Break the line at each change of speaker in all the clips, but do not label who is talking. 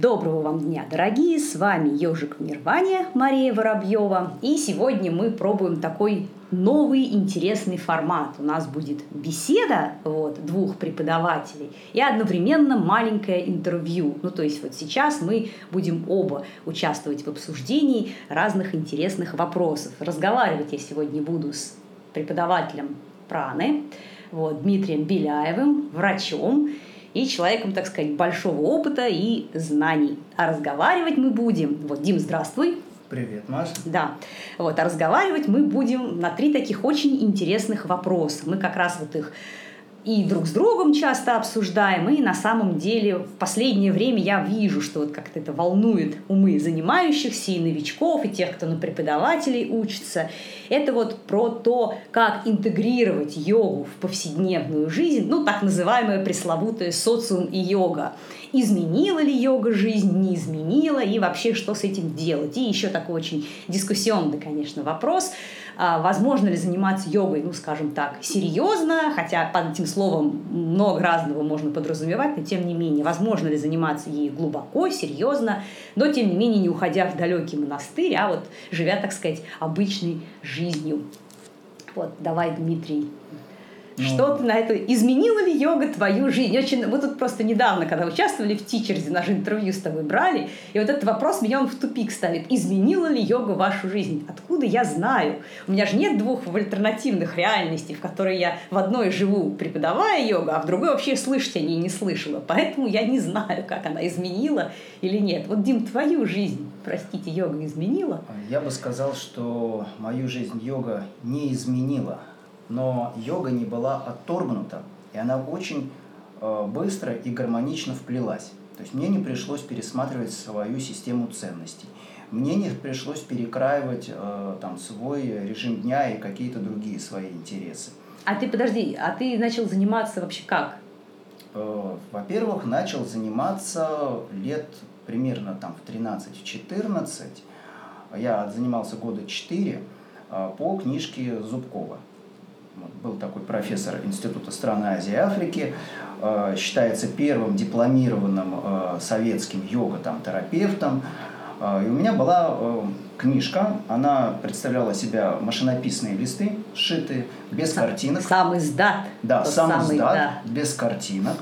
Доброго вам дня, дорогие! С вами Ежик в Нирване Мария Воробьева. И сегодня мы пробуем такой новый интересный формат. У нас будет беседа вот, двух преподавателей и одновременно маленькое интервью. Ну, то есть вот сейчас мы будем оба участвовать в обсуждении разных интересных вопросов. Разговаривать я сегодня буду с преподавателем праны, вот, Дмитрием Беляевым, врачом, и человеком, так сказать, большого опыта и знаний. А разговаривать мы будем... Вот, Дим, здравствуй.
Привет, Маша.
Да. Вот, а разговаривать мы будем на три таких очень интересных вопроса. Мы как раз вот их и друг с другом часто обсуждаем, и на самом деле в последнее время я вижу, что вот как-то это волнует умы занимающихся, и новичков, и тех, кто на преподавателей учится. Это вот про то, как интегрировать йогу в повседневную жизнь, ну, так называемая пресловутая социум и йога. Изменила ли йога жизнь, не изменила, и вообще что с этим делать. И еще такой очень дискуссионный, конечно, вопрос – возможно ли заниматься йогой, ну, скажем так, серьезно, хотя под этим словом много разного можно подразумевать, но тем не менее, возможно ли заниматься ей глубоко, серьезно, но тем не менее не уходя в далекий монастырь, а вот живя, так сказать, обычной жизнью. Вот, давай, Дмитрий, ну, что ты на это... Изменила ли йога твою жизнь? Очень... Мы тут просто недавно, когда участвовали в Тичерзе, наше интервью с тобой брали, и вот этот вопрос меня он в тупик ставит. Изменила ли йога вашу жизнь? Откуда я знаю? У меня же нет двух альтернативных реальностей, в которой я в одной живу, преподавая йогу, а в другой вообще слышать о ней не слышала. Поэтому я не знаю, как она изменила или нет. Вот, Дим, твою жизнь, простите, йога изменила?
Я бы сказал, что мою жизнь йога не изменила но йога не была отторгнута, и она очень э, быстро и гармонично вплелась. То есть мне не пришлось пересматривать свою систему ценностей. Мне не пришлось перекраивать э, там, свой режим дня и какие-то другие свои интересы.
А ты подожди, а ты начал заниматься вообще как?
Э, во-первых, начал заниматься лет примерно там в 13-14. Я занимался года 4 по книжке Зубкова был такой профессор Института стран Азии и Африки, э, считается первым дипломированным э, советским йога-терапевтом. Э, и у меня была книжка, она представляла себя машинописные листы, сшитые, без
сам,
картинок.
Сам издат.
Да, сам самый, издат, да. без картинок.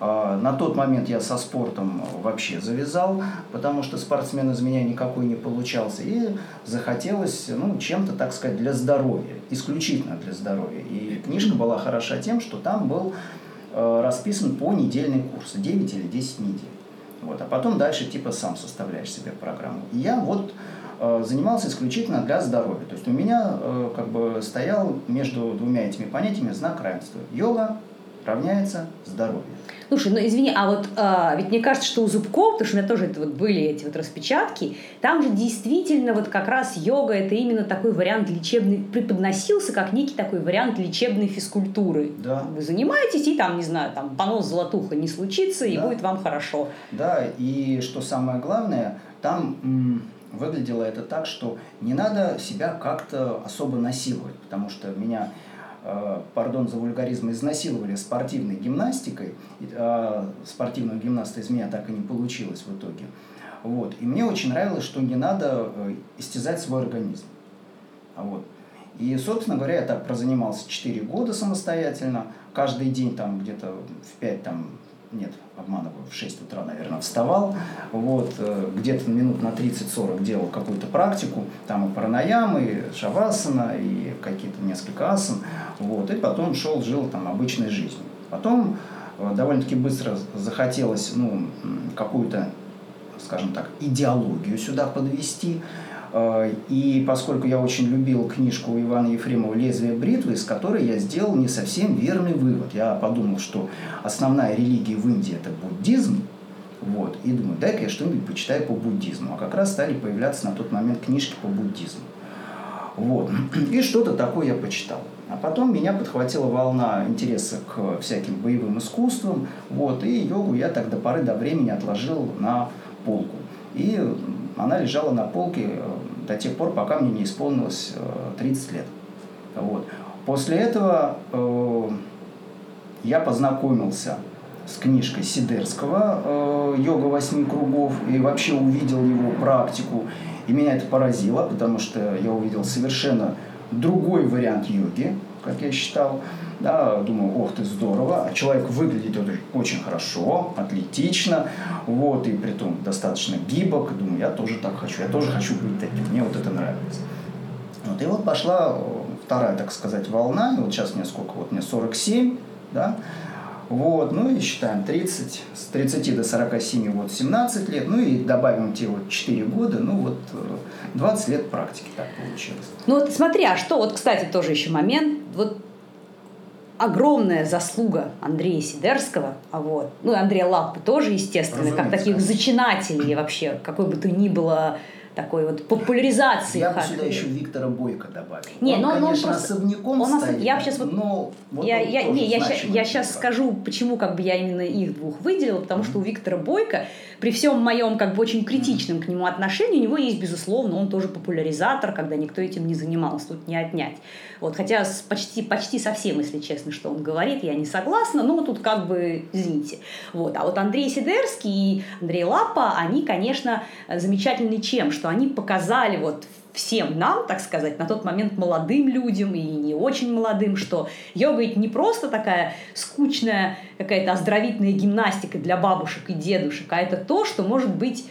А, на тот момент я со спортом вообще завязал, потому что спортсмен из меня никакой не получался. И захотелось ну, чем-то, так сказать, для здоровья, исключительно для здоровья. И книжка была хороша тем, что там был э, расписан по недельный курс, 9 или 10 недель. Вот. А потом дальше типа сам составляешь себе программу. И я вот э, занимался исключительно для здоровья. То есть у меня э, как бы стоял между двумя этими понятиями знак равенства. Йога равняется здоровье.
Слушай, ну извини, а вот а, ведь мне кажется, что у Зубков, потому что у меня тоже это вот были эти вот распечатки, там же действительно вот как раз йога это именно такой вариант лечебный, преподносился как некий такой вариант лечебной физкультуры.
Да.
Вы занимаетесь, и там, не знаю, там понос золотуха не случится, и да. будет вам хорошо.
Да, и что самое главное, там м- выглядело это так, что не надо себя как-то особо насиловать, потому что меня пардон за вульгаризм, изнасиловали спортивной гимнастикой. А спортивного гимнаста из меня так и не получилось в итоге. Вот. И мне очень нравилось, что не надо э, истязать свой организм. Вот. И, собственно говоря, я так прозанимался 4 года самостоятельно. Каждый день там где-то в 5 там, нет, обманываю, в 6 утра, наверное, вставал, вот, э, где-то минут на 30-40 делал какую-то практику, там и паранаямы, и шавасана, и какие-то несколько асан, вот, и потом шел, жил там обычной жизнью. Потом э, довольно-таки быстро захотелось, ну, какую-то, скажем так, идеологию сюда подвести, и поскольку я очень любил книжку Ивана Ефремова «Лезвие бритвы», из которой я сделал не совсем верный вывод. Я подумал, что основная религия в Индии – это буддизм, вот, и думаю, дай-ка я что-нибудь почитаю по буддизму. А как раз стали появляться на тот момент книжки по буддизму. Вот. И что-то такое я почитал. А потом меня подхватила волна интереса к всяким боевым искусствам. Вот, и йогу я так до поры до времени отложил на полку. И она лежала на полке э, до тех пор, пока мне не исполнилось 30 э, лет. Вот. После этого э, я познакомился с книжкой Сидерского э, «Йога восьми кругов» и вообще увидел его практику. И меня это поразило, потому что я увидел совершенно другой вариант йоги, как я считал. Да, думаю, ох ты, здорово. А человек выглядит очень хорошо, атлетично, вот, и при том достаточно гибок. Думаю, я тоже так хочу, я тоже хочу быть таким, мне вот это нравится. Вот, и вот пошла вторая, так сказать, волна, и вот сейчас мне сколько, вот мне 47, да, вот, ну и считаем 30, с 30 до 47 вот 17 лет, ну и добавим те вот 4 года, ну вот 20 э, лет практики так получилось.
Ну вот смотри, а что, вот, кстати, тоже еще момент, вот огромная заслуга Андрея Сидерского, а вот, ну и Андрея Лаппы тоже, естественно, Разумеется, как таких зачинателей вообще, какой бы то ни было такой вот популяризации
Я бы сюда еще Виктора Бойко добавил.
Не, он, но,
конечно,
он просто,
особняком
он
стоит,
я сейчас вот,
но вот
я, я, не, я, я сейчас скажу, почему как бы я именно их двух выделила, потому mm-hmm. что у Виктора Бойко, при всем моем как бы очень критичном mm-hmm. к нему отношении, у него есть, безусловно, он тоже популяризатор, когда никто этим не занимался, тут не отнять. Вот, хотя с почти, почти совсем, если честно, что он говорит, я не согласна, но тут как бы, извините. Вот. А вот Андрей Сидерский и Андрей Лапа, они, конечно, замечательны чем? Что они показали вот всем нам, так сказать, на тот момент молодым людям и не очень молодым, что йога ведь не просто такая скучная какая-то оздоровительная гимнастика для бабушек и дедушек, а это то, что может быть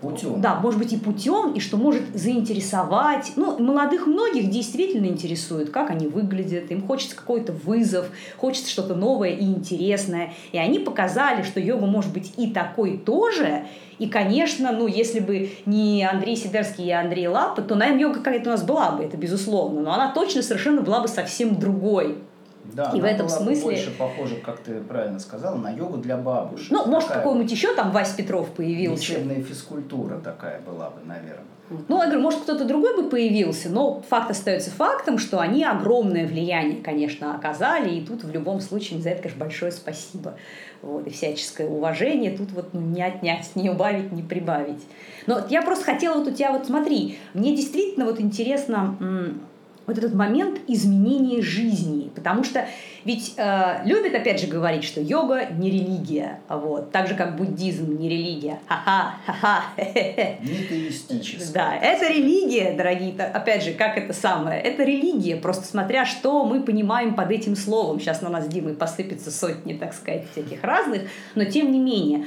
Путем.
Да, может быть и путем, и что может заинтересовать. Ну, молодых многих действительно интересует, как они выглядят, им хочется какой-то вызов, хочется что-то новое и интересное. И они показали, что йога может быть и такой тоже. И, конечно, ну, если бы не Андрей Сидерский и Андрей Лапа, то, наверное, йога какая-то у нас была бы, это безусловно. Но она точно совершенно была бы совсем другой.
Да, и в этом смысле больше похоже, как ты правильно сказал, на йогу для бабушек.
Ну, может, какой-нибудь еще там Вась Петров появился.
Лечебная физкультура такая была бы, наверное.
Ну, я говорю, может, кто-то другой бы появился, но факт остается фактом, что они огромное влияние, конечно, оказали, и тут в любом случае за это, конечно, большое спасибо. Вот, и всяческое уважение тут вот ну, не отнять, не убавить, не прибавить. Но я просто хотела вот у тебя вот смотри, мне действительно вот интересно вот этот момент изменения жизни. Потому что ведь э, любят, опять же, говорить, что йога не религия, вот, так же, как буддизм не религия. Ха-ха, ха-ха.
Не
Да, это религия, дорогие, опять же, как это самое, это религия, просто смотря, что мы понимаем под этим словом. Сейчас на нас, Димой, посыпется сотни, так сказать, всяких разных, но тем не менее,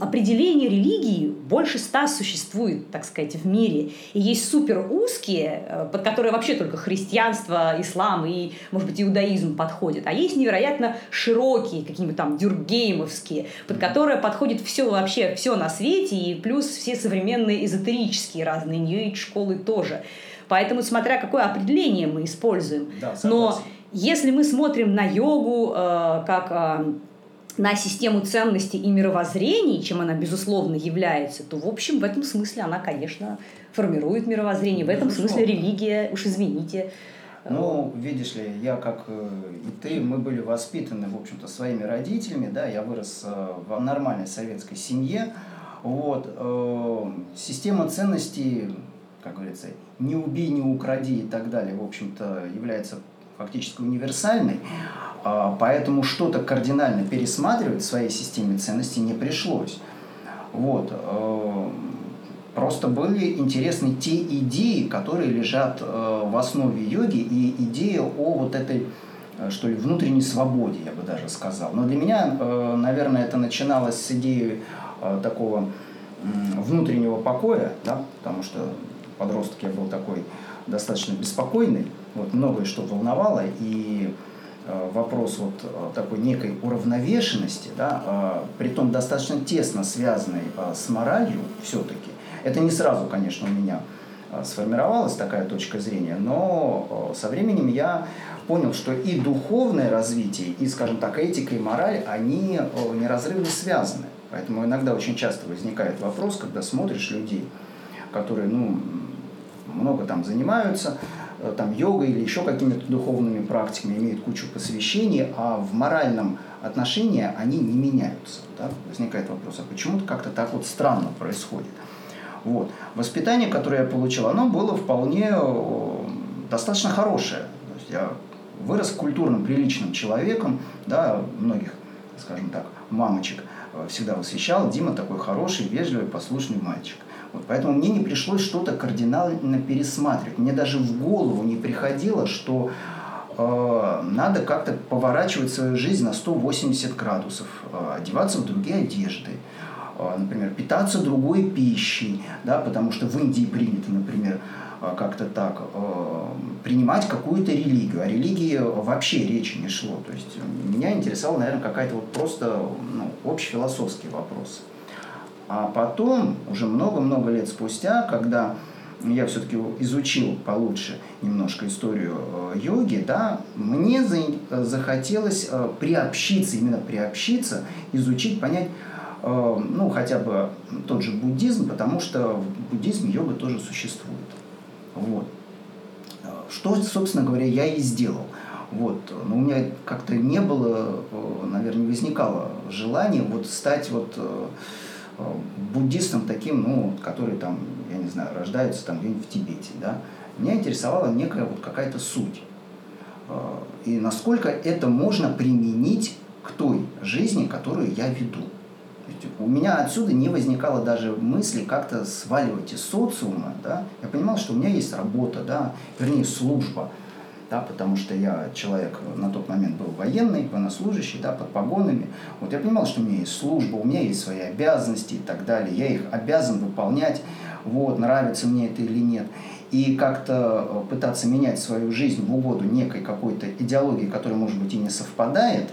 определение религии больше ста существует, так сказать, в мире. И есть супер узкие, э, под которые вообще только христианство, ислам и, может быть, иудаизм подходят а есть невероятно широкие, какие-нибудь там дюргеймовские, под которые подходит все вообще, все на свете, и плюс все современные эзотерические разные нью школы тоже. Поэтому, смотря какое определение мы используем.
Да,
Но если мы смотрим на йогу э, как э, на систему ценностей и мировоззрений, чем она, безусловно, является, то, в общем, в этом смысле она, конечно, формирует мировоззрение. В этом смысле религия, уж извините,
ну, видишь ли, я как э, и ты, мы были воспитаны, в общем-то, своими родителями, да, я вырос э, в нормальной советской семье, вот, э, система ценностей, как говорится, не убей, не укради и так далее, в общем-то, является фактически универсальной, поэтому что-то кардинально пересматривать в своей системе ценностей не пришлось. Вот. Просто были интересны те идеи, которые лежат э, в основе йоги, и идея о вот этой, э, что ли, внутренней свободе, я бы даже сказал. Но для меня, э, наверное, это начиналось с идеи такого внутреннего покоя, да, потому что подросток я был такой достаточно беспокойный, вот многое что волновало, и вопрос вот такой некой уравновешенности, да, при том достаточно тесно связанной с моралью все-таки, это не сразу, конечно, у меня а, сформировалась такая точка зрения, но а, со временем я понял, что и духовное развитие, и, скажем так, этика и мораль, они а, неразрывно связаны. Поэтому иногда очень часто возникает вопрос, когда смотришь людей, которые, ну, много там занимаются, там йогой или еще какими-то духовными практиками, имеют кучу посвящений, а в моральном отношении они не меняются. Да? Возникает вопрос, а почему-то как-то так вот странно происходит. Вот. Воспитание, которое я получил, оно было вполне э, достаточно хорошее. То есть я вырос культурным, приличным человеком, да, многих, скажем так, мамочек э, всегда восхищал. Дима такой хороший, вежливый, послушный мальчик. Вот, поэтому мне не пришлось что-то кардинально пересматривать. Мне даже в голову не приходило, что э, надо как-то поворачивать свою жизнь на 180 градусов, э, одеваться в другие одежды, э, например, питаться другой пищей, да, потому что в Индии принято, например, э, как-то так, э, принимать какую-то религию. О религии вообще речи не шло. То есть меня интересовал, наверное, какая-то вот просто ну, общефилософский вопрос. А потом, уже много-много лет спустя, когда я все-таки изучил получше немножко историю э, йоги, да, мне захотелось э, приобщиться, именно приобщиться, изучить, понять, э, ну, хотя бы тот же буддизм, потому что в буддизме йога тоже существует. Вот. Что, собственно говоря, я и сделал. Вот. Но у меня как-то не было, наверное, возникало желания вот стать вот Э, буддистом таким, ну, который там, я не знаю, рождается там где-нибудь в Тибете, да, меня интересовала некая вот какая-то суть. Э, и насколько это можно применить к той жизни, которую я веду. У меня отсюда не возникало даже мысли как-то сваливать из социума. Да? Я понимал, что у меня есть работа, да, вернее, служба – да, потому что я человек на тот момент был военный, военнослужащий, да, под погонами. Вот я понимал, что у меня есть служба, у меня есть свои обязанности и так далее. Я их обязан выполнять, вот, нравится мне это или нет. И как-то э, пытаться менять свою жизнь в угоду некой какой-то идеологии, которая, может быть, и не совпадает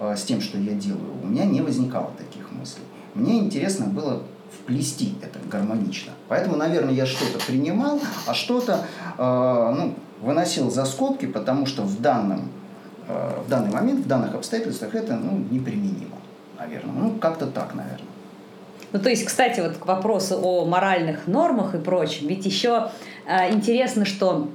э, с тем, что я делаю, у меня не возникало таких мыслей. Мне интересно было вплести это гармонично. Поэтому, наверное, я что-то принимал, а что-то, э, ну, выносил за скобки, потому что в, данном, э, в данный момент, в данных обстоятельствах это ну, неприменимо, наверное. Ну, как-то так, наверное.
Ну, то есть, кстати, вот к вопросу о моральных нормах и прочем, ведь еще э, интересно, что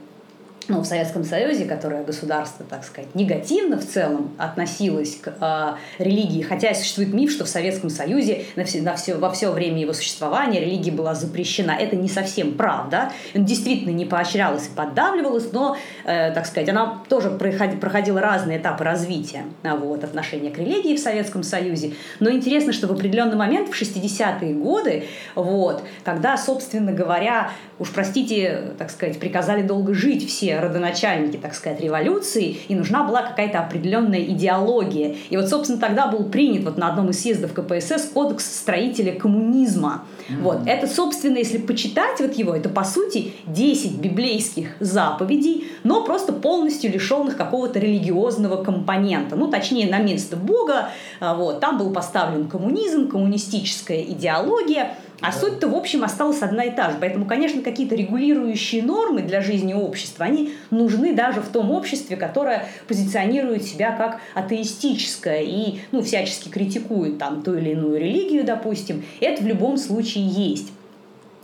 ну, в Советском Союзе, которое государство, так сказать, негативно в целом относилось к э, религии, хотя существует миф, что в Советском Союзе на все, на все, во все время его существования религия была запрещена. Это не совсем правда. Он действительно не поощрялась и поддавливалась, но, э, так сказать, она тоже проходила разные этапы развития а, вот, отношения к религии в Советском Союзе. Но интересно, что в определенный момент, в 60-е годы, вот, когда, собственно говоря, уж простите, так сказать, приказали долго жить все родоначальники, так сказать, революции, и нужна была какая-то определенная идеология. И вот, собственно, тогда был принят вот на одном из съездов КПСС кодекс строителя коммунизма. Mm-hmm. Вот. Это, собственно, если почитать вот его, это, по сути, 10 библейских заповедей, но просто полностью лишенных какого-то религиозного компонента. Ну, точнее, на место Бога. А, вот. Там был поставлен коммунизм, коммунистическая идеология – а суть-то, в общем, осталась одна и та же. Поэтому, конечно, какие-то регулирующие нормы для жизни общества, они нужны даже в том обществе, которое позиционирует себя как атеистическое и ну, всячески критикует там ту или иную религию, допустим. Это в любом случае есть.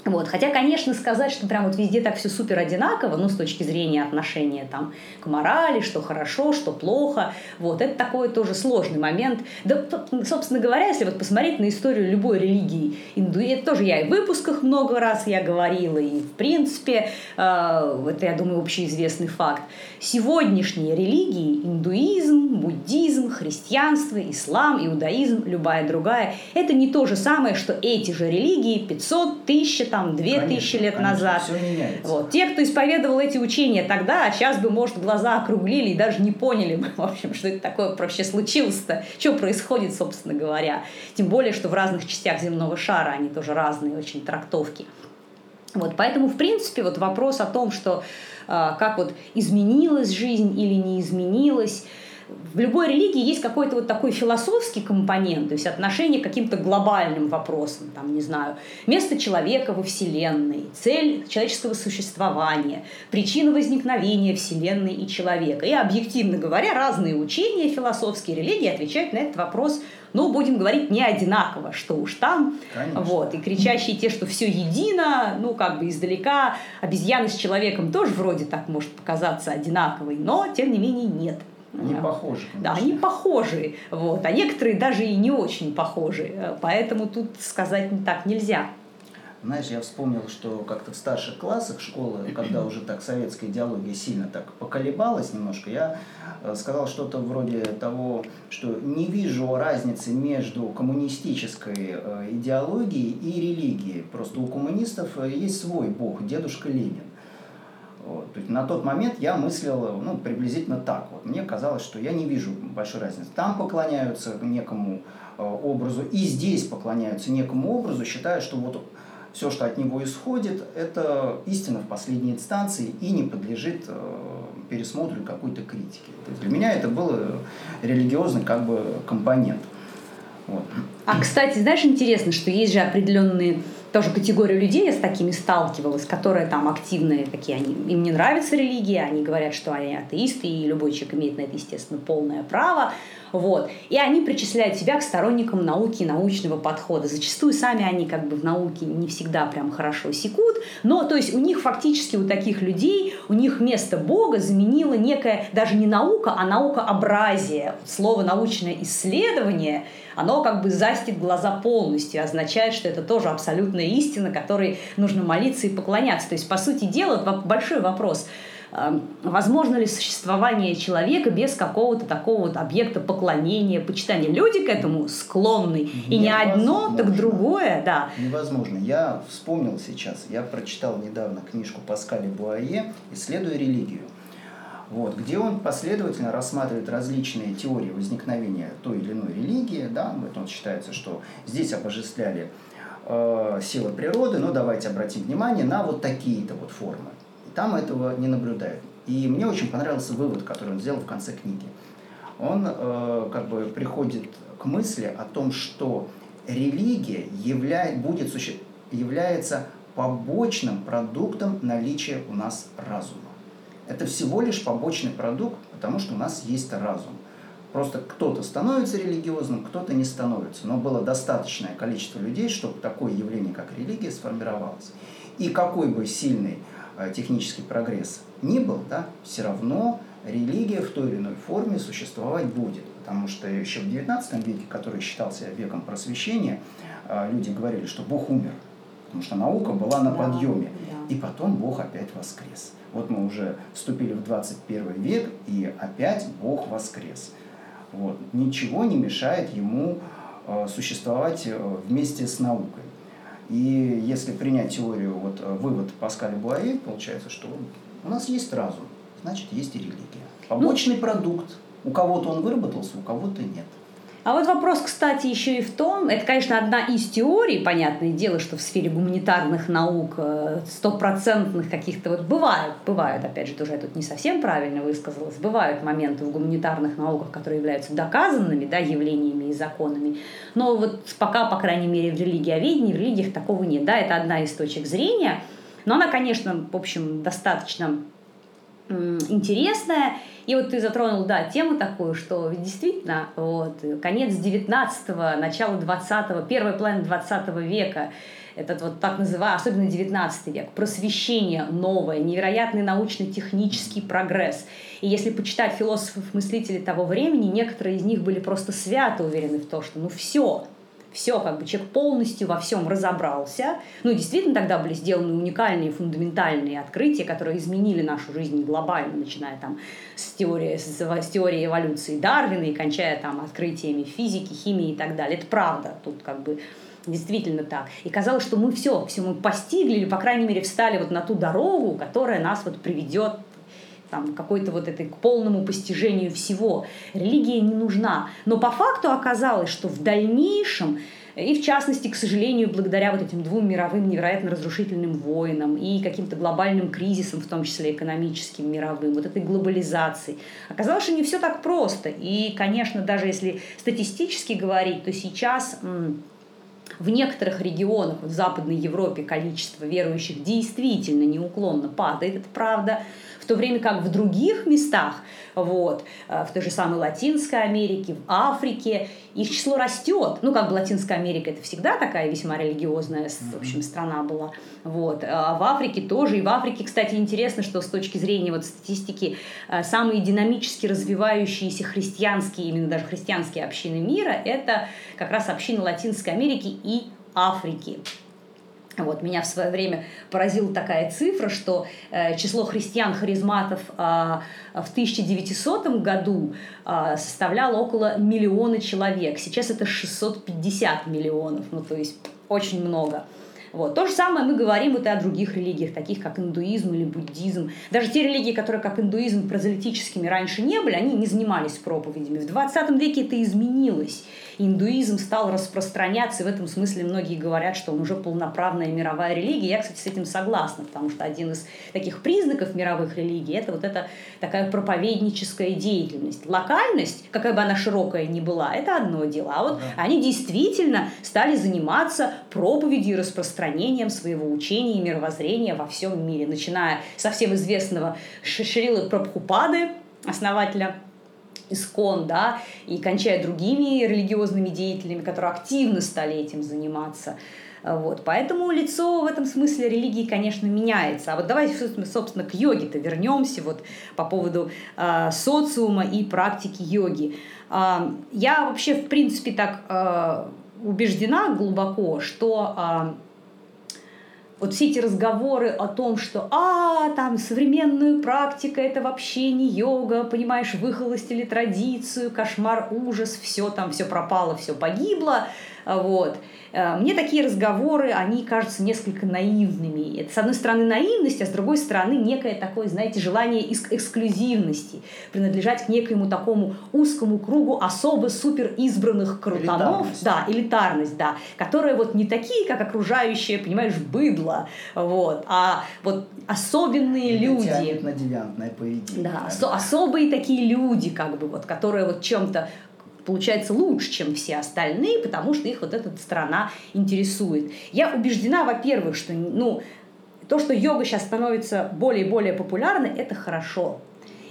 Вот. Хотя, конечно, сказать, что прям вот везде так все супер одинаково, ну, с точки зрения отношения там, к морали, что хорошо, что плохо, вот, это такой тоже сложный момент. Да, собственно говоря, если вот посмотреть на историю любой религии, инду... это тоже я и в выпусках много раз я говорила, и в принципе, э, это, я думаю, общеизвестный факт. Сегодняшние религии, индуизм, буддизм, христианство, ислам, иудаизм, любая другая, это не то же самое, что эти же религии 500, тысяч там, две тысячи лет конечно, назад. Вот. Те, кто исповедовал эти учения тогда, а сейчас бы, может, глаза округлили и даже не поняли бы, в общем, что это такое вообще случилось-то, что происходит, собственно говоря. Тем более, что в разных частях земного шара они тоже разные очень трактовки. Вот, поэтому, в принципе, вот вопрос о том, что э, как вот изменилась жизнь или не изменилась, в любой религии есть какой-то вот такой философский компонент, то есть отношение к каким-то глобальным вопросам, там, не знаю, место человека во Вселенной, цель человеческого существования, причина возникновения Вселенной и человека. И объективно говоря, разные учения философские религии отвечают на этот вопрос ну, будем говорить, не одинаково, что уж там. Конечно. Вот, и кричащие те, что все едино, ну, как бы издалека, обезьяны с человеком тоже вроде так может показаться одинаковой, но, тем не менее, нет.
Они да. похожи.
Конечно. Да, они похожи. Вот. А некоторые даже и не очень похожи. Поэтому тут сказать так нельзя.
Знаешь, я вспомнил, что как-то в старших классах школы, когда уже так советская идеология сильно так поколебалась немножко, я э, сказал что-то вроде того, что не вижу разницы между коммунистической э, идеологией и религией. Просто у коммунистов э, есть свой бог, дедушка Ленин. Вот. То есть на тот момент я мыслил ну, приблизительно так. Вот. Мне казалось, что я не вижу большой разницы. Там поклоняются некому образу, и здесь поклоняются некому образу, считая, что вот все, что от него исходит, это истина в последней инстанции и не подлежит э, пересмотру какой-то критики. То есть для меня это был религиозный как бы компонент.
Вот. А, кстати, знаешь, интересно, что есть же определенные тоже категорию людей я с такими сталкивалась, которые там активные такие, они, им не нравится религия, они говорят, что они атеисты, и любой человек имеет на это, естественно, полное право. Вот. И они причисляют себя к сторонникам науки и научного подхода. Зачастую сами они как бы в науке не всегда прям хорошо секут, но то есть у них фактически, у таких людей, у них место Бога заменило некая даже не наука, а наукообразие. Слово научное исследование – оно как бы застит глаза полностью, означает, что это тоже абсолютная истина, которой нужно молиться и поклоняться. То есть, по сути дела, большой вопрос возможно ли существование человека без какого-то такого вот объекта поклонения, почитания. Люди к этому склонны. И не одно, так другое, да.
Невозможно. Я вспомнил сейчас, я прочитал недавно книжку Паскаля Буае «Исследуя религию» вот, где он последовательно рассматривает различные теории возникновения той или иной религии. Да, вот он считается, что здесь обожествляли э, силы природы, но давайте обратим внимание на вот такие-то вот формы. Там этого не наблюдают. И мне очень понравился вывод, который он сделал в конце книги. Он э, как бы приходит к мысли о том, что религия являет, будет, является побочным продуктом наличия у нас разума. Это всего лишь побочный продукт, потому что у нас есть разум. Просто кто-то становится религиозным, кто-то не становится. Но было достаточное количество людей, чтобы такое явление, как религия, сформировалось. И какой бы сильный технический прогресс ни был, да, все равно религия в той или иной форме существовать будет. Потому что еще в XIX веке, который считался веком просвещения, э, люди говорили, что Бог умер. Потому что наука была на подъеме. И потом Бог опять воскрес. Вот мы уже вступили в 21 век, и опять Бог воскрес. Вот. Ничего не мешает ему э, существовать э, вместе с наукой. И если принять теорию, вот э, вывод Паскаля Буае, получается, что у нас есть разум, значит, есть и религия. Побочный ну, продукт. У кого-то он выработался, у кого-то нет.
А вот вопрос, кстати, еще и в том, это, конечно, одна из теорий, понятное дело, что в сфере гуманитарных наук э, стопроцентных каких-то вот бывают, бывают, опять же, тоже я тут не совсем правильно высказалась, бывают моменты в гуманитарных науках, которые являются доказанными, да, явлениями и законами, но вот пока, по крайней мере, в религиоведении, в религиях такого нет, да, это одна из точек зрения, но она, конечно, в общем, достаточно интересная. И вот ты затронул, да, тему такую, что действительно вот, конец 19-го, начало 20-го, первая половина 20 века, этот вот так называемый, особенно 19 век, просвещение новое, невероятный научно-технический прогресс. И если почитать философов-мыслителей того времени, некоторые из них были просто свято уверены в том, что ну все, все, как бы человек полностью во всем разобрался. Ну, действительно, тогда были сделаны уникальные, фундаментальные открытия, которые изменили нашу жизнь глобально, начиная там с теории, с, с теории эволюции Дарвина и кончая там открытиями физики, химии и так далее. Это правда. Тут как бы действительно так. И казалось, что мы все, все мы постигли, или, по крайней мере, встали вот на ту дорогу, которая нас вот приведет там, какой-то вот этой к полному постижению всего. Религия не нужна. Но по факту оказалось, что в дальнейшем и в частности, к сожалению, благодаря вот этим двум мировым невероятно разрушительным войнам и каким-то глобальным кризисам, в том числе экономическим, мировым, вот этой глобализации, оказалось, что не все так просто. И, конечно, даже если статистически говорить, то сейчас в некоторых регионах, в Западной Европе, количество верующих действительно неуклонно падает, это правда в то время как в других местах, вот, э, в той же самой Латинской Америке, в Африке, их число растет. Ну, как бы Латинская Америка это всегда такая весьма религиозная, в общем, страна была. Вот. А в Африке тоже. И в Африке, кстати, интересно, что с точки зрения вот статистики э, самые динамически развивающиеся христианские, именно даже христианские общины мира, это как раз общины Латинской Америки и Африки. Вот, меня в свое время поразила такая цифра, что э, число христиан-харизматов э, в 1900 году э, составляло около миллиона человек. Сейчас это 650 миллионов, ну то есть очень много. Вот. То же самое мы говорим вот и о других религиях, таких как индуизм или буддизм. Даже те религии, которые как индуизм прозелитическими раньше не были, они не занимались проповедями. В 20 веке это изменилось индуизм стал распространяться, и в этом смысле многие говорят, что он уже полноправная мировая религия. Я, кстати, с этим согласна, потому что один из таких признаков мировых религий – это вот эта такая проповедническая деятельность. Локальность, какая бы она широкая ни была, это одно дело. А вот да. они действительно стали заниматься проповедью и распространением своего учения и мировоззрения во всем мире, начиная со всем известного Шрилы Прабхупады, основателя искон, да, и кончая другими религиозными деятелями, которые активно стали этим заниматься. Вот. Поэтому лицо в этом смысле религии, конечно, меняется. А вот давайте, собственно, к йоге-то вернемся вот по поводу э, социума и практики йоги. Э, я вообще, в принципе, так э, убеждена глубоко, что э, вот все эти разговоры о том, что а, там современная практика это вообще не йога, понимаешь, выхолостили традицию, кошмар, ужас, все там, все пропало, все погибло, вот. Э, мне такие разговоры, они кажутся несколько наивными. Это, с одной стороны, наивность, а с другой стороны, некое такое, знаете, желание эксклюзивности, принадлежать к некоему такому узкому кругу особо супер избранных крутанов. Элитарность. Да, элитарность, да, которые вот не такие, как окружающие, понимаешь, быдло, вот, а вот особенные
Или
люди.
на девиантное поведение.
Да, да. особые такие люди, как бы, вот, которые вот чем-то получается лучше, чем все остальные, потому что их вот эта страна интересует. Я убеждена, во-первых, что ну, то, что йога сейчас становится более и более популярной, это хорошо.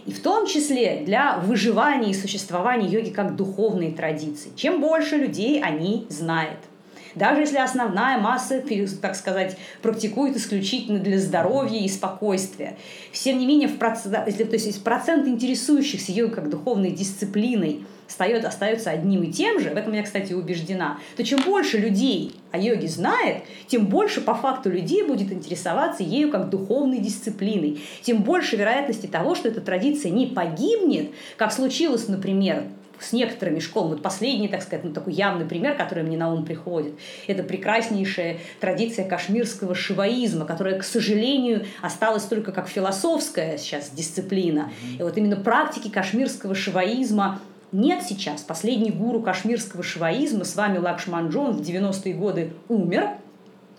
И в том числе для выживания и существования йоги как духовной традиции. Чем больше людей они знают – даже если основная масса, так сказать, практикует исключительно для здоровья и спокойствия. Тем не менее, в процент, то есть процент интересующихся йогой как духовной дисциплиной остается, остается одним и тем же, в этом я, кстати, убеждена, то чем больше людей о йоге знает, тем больше по факту людей будет интересоваться ею как духовной дисциплиной, тем больше вероятности того, что эта традиция не погибнет, как случилось, например, с некоторыми школами. Вот последний, так сказать, ну, такой явный пример, который мне на ум приходит, это прекраснейшая традиция кашмирского шиваизма, которая, к сожалению, осталась только как философская сейчас дисциплина. И вот именно практики кашмирского шиваизма нет сейчас. Последний гуру кашмирского шиваизма, с вами Лакшманджон, в 90-е годы умер,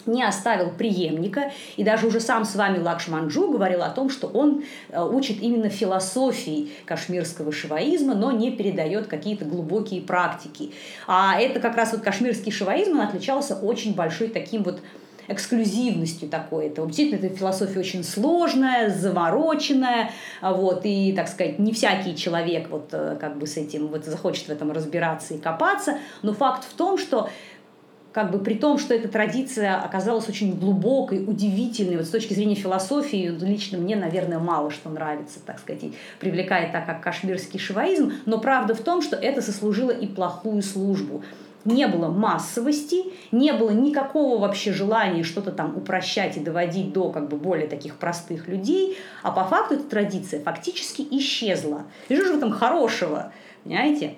не оставил преемника, и даже уже сам с вами Лакшманджу говорил о том, что он э, учит именно философии кашмирского шиваизма, но не передает какие-то глубокие практики. А это как раз вот кашмирский шиваизм, он отличался очень большой таким вот эксклюзивностью такой. Это действительно эта философия очень сложная, завороченная, вот, и, так сказать, не всякий человек вот э, как бы с этим вот захочет в этом разбираться и копаться, но факт в том, что как бы при том, что эта традиция оказалась очень глубокой, удивительной, вот с точки зрения философии, лично мне, наверное, мало что нравится, так сказать, и привлекает так, как кашмирский шиваизм, но правда в том, что это сослужило и плохую службу не было массовости, не было никакого вообще желания что-то там упрощать и доводить до как бы более таких простых людей, а по факту эта традиция фактически исчезла. И что же в этом хорошего, понимаете?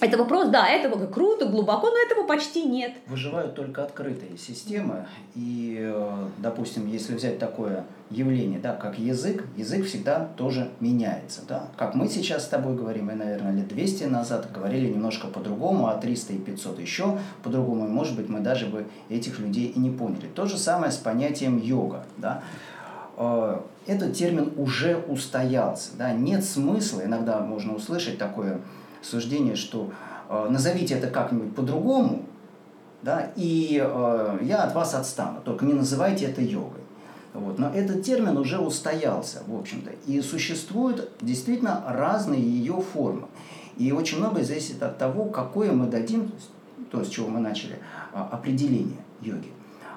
Это вопрос, да, этого круто, глубоко, но этого почти нет.
Выживают только открытые системы. И, э, допустим, если взять такое явление, да, как язык, язык всегда тоже меняется. Да? Как мы сейчас с тобой говорим, мы, наверное, лет 200 назад говорили немножко по-другому, а 300 и 500 еще по-другому. И, может быть, мы даже бы этих людей и не поняли. То же самое с понятием йога. Да? Э, этот термин уже устоялся. Да? Нет смысла, иногда можно услышать такое суждение, что э, назовите это как-нибудь по-другому, да, и э, я от вас отстану, только не называйте это йогой. Вот. Но этот термин уже устоялся, в общем-то, и существуют действительно разные ее формы. И очень многое зависит от того, какое мы дадим, то, с чего мы начали, а, определение йоги.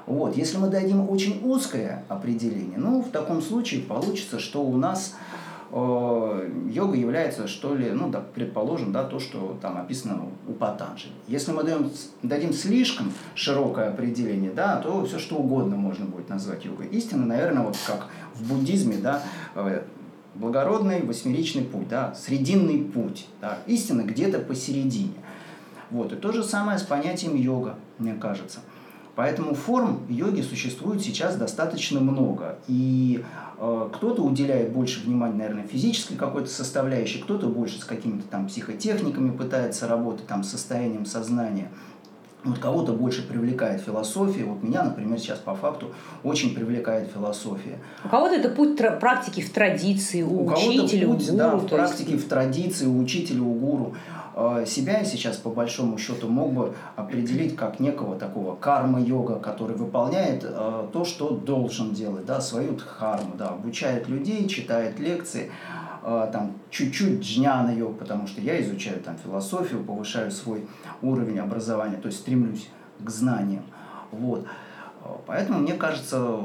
Вот. Если мы дадим очень узкое определение, ну, в таком случае получится, что у нас э, йога является, что ли, ну, да, предположим, да, то, что там описано у Патанджали. Если мы даем, дадим слишком широкое определение, да, то все что угодно можно будет назвать йогой. Истина, наверное, вот как в буддизме, да, э, благородный восьмеричный путь, да, срединный путь, да, истина где-то посередине. Вот, и то же самое с понятием йога, мне кажется. Поэтому форм йоги существует сейчас достаточно много. И э, кто-то уделяет больше внимания, наверное, физической какой-то составляющей, кто-то больше с какими-то там психотехниками пытается работать, там, состоянием сознания. Вот кого-то больше привлекает философия. Вот меня, например, сейчас по факту очень привлекает философия.
У кого-то это путь практики в традиции, у, у учителя, у гуру.
Да, в практике, есть... в традиции, у учителя, у гуру. Э, себя я сейчас по большому счету мог бы определить как некого такого карма-йога, который выполняет э, то, что должен делать, да, свою дхарму, да, обучает людей, читает лекции, э, там чуть-чуть джняна йог, потому что я изучаю там философию, повышаю свой уровень образования, то есть стремлюсь к знаниям. Вот. Поэтому мне кажется,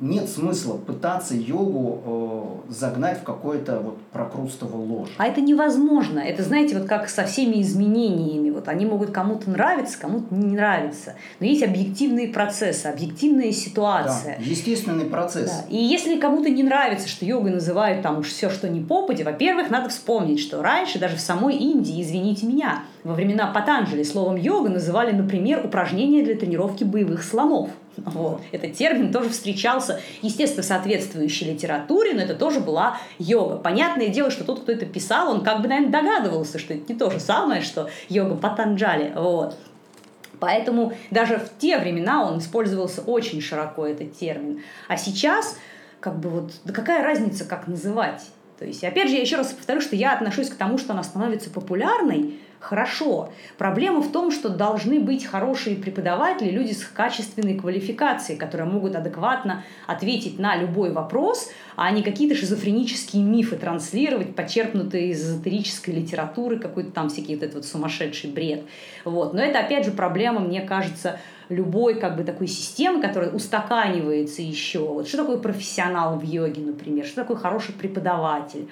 нет смысла пытаться йогу э, загнать в какое-то вот прокрустово ложе.
А это невозможно. Это, знаете, вот как со всеми изменениями. Вот они могут кому-то нравиться, кому-то не нравиться. Но есть объективные процессы, объективная ситуация.
Да, естественный процесс. Да.
И если кому-то не нравится, что йогой называют там уж все, что не попади, во-первых, надо вспомнить, что раньше даже в самой Индии, извините меня, во времена Патанджали словом йога называли, например, упражнения для тренировки боевых слонов. Вот. Этот термин тоже встречался, естественно, в соответствующей литературе, но это тоже была йога. Понятное дело, что тот, кто это писал, он как бы, наверное, догадывался, что это не то же самое, что йога Патанджали. Вот. Поэтому даже в те времена он использовался очень широко, этот термин. А сейчас, как бы вот, да какая разница, как называть? То есть, опять же, я еще раз повторю, что я отношусь к тому, что она становится популярной, хорошо. Проблема в том, что должны быть хорошие преподаватели, люди с качественной квалификацией, которые могут адекватно ответить на любой вопрос, а не какие-то шизофренические мифы транслировать, почерпнутые из эзотерической литературы, какой-то там всякий вот этот вот сумасшедший бред. Вот. Но это, опять же, проблема, мне кажется, любой как бы такой системы, которая устаканивается еще. Вот что такое профессионал в йоге, например, что такое хороший преподаватель,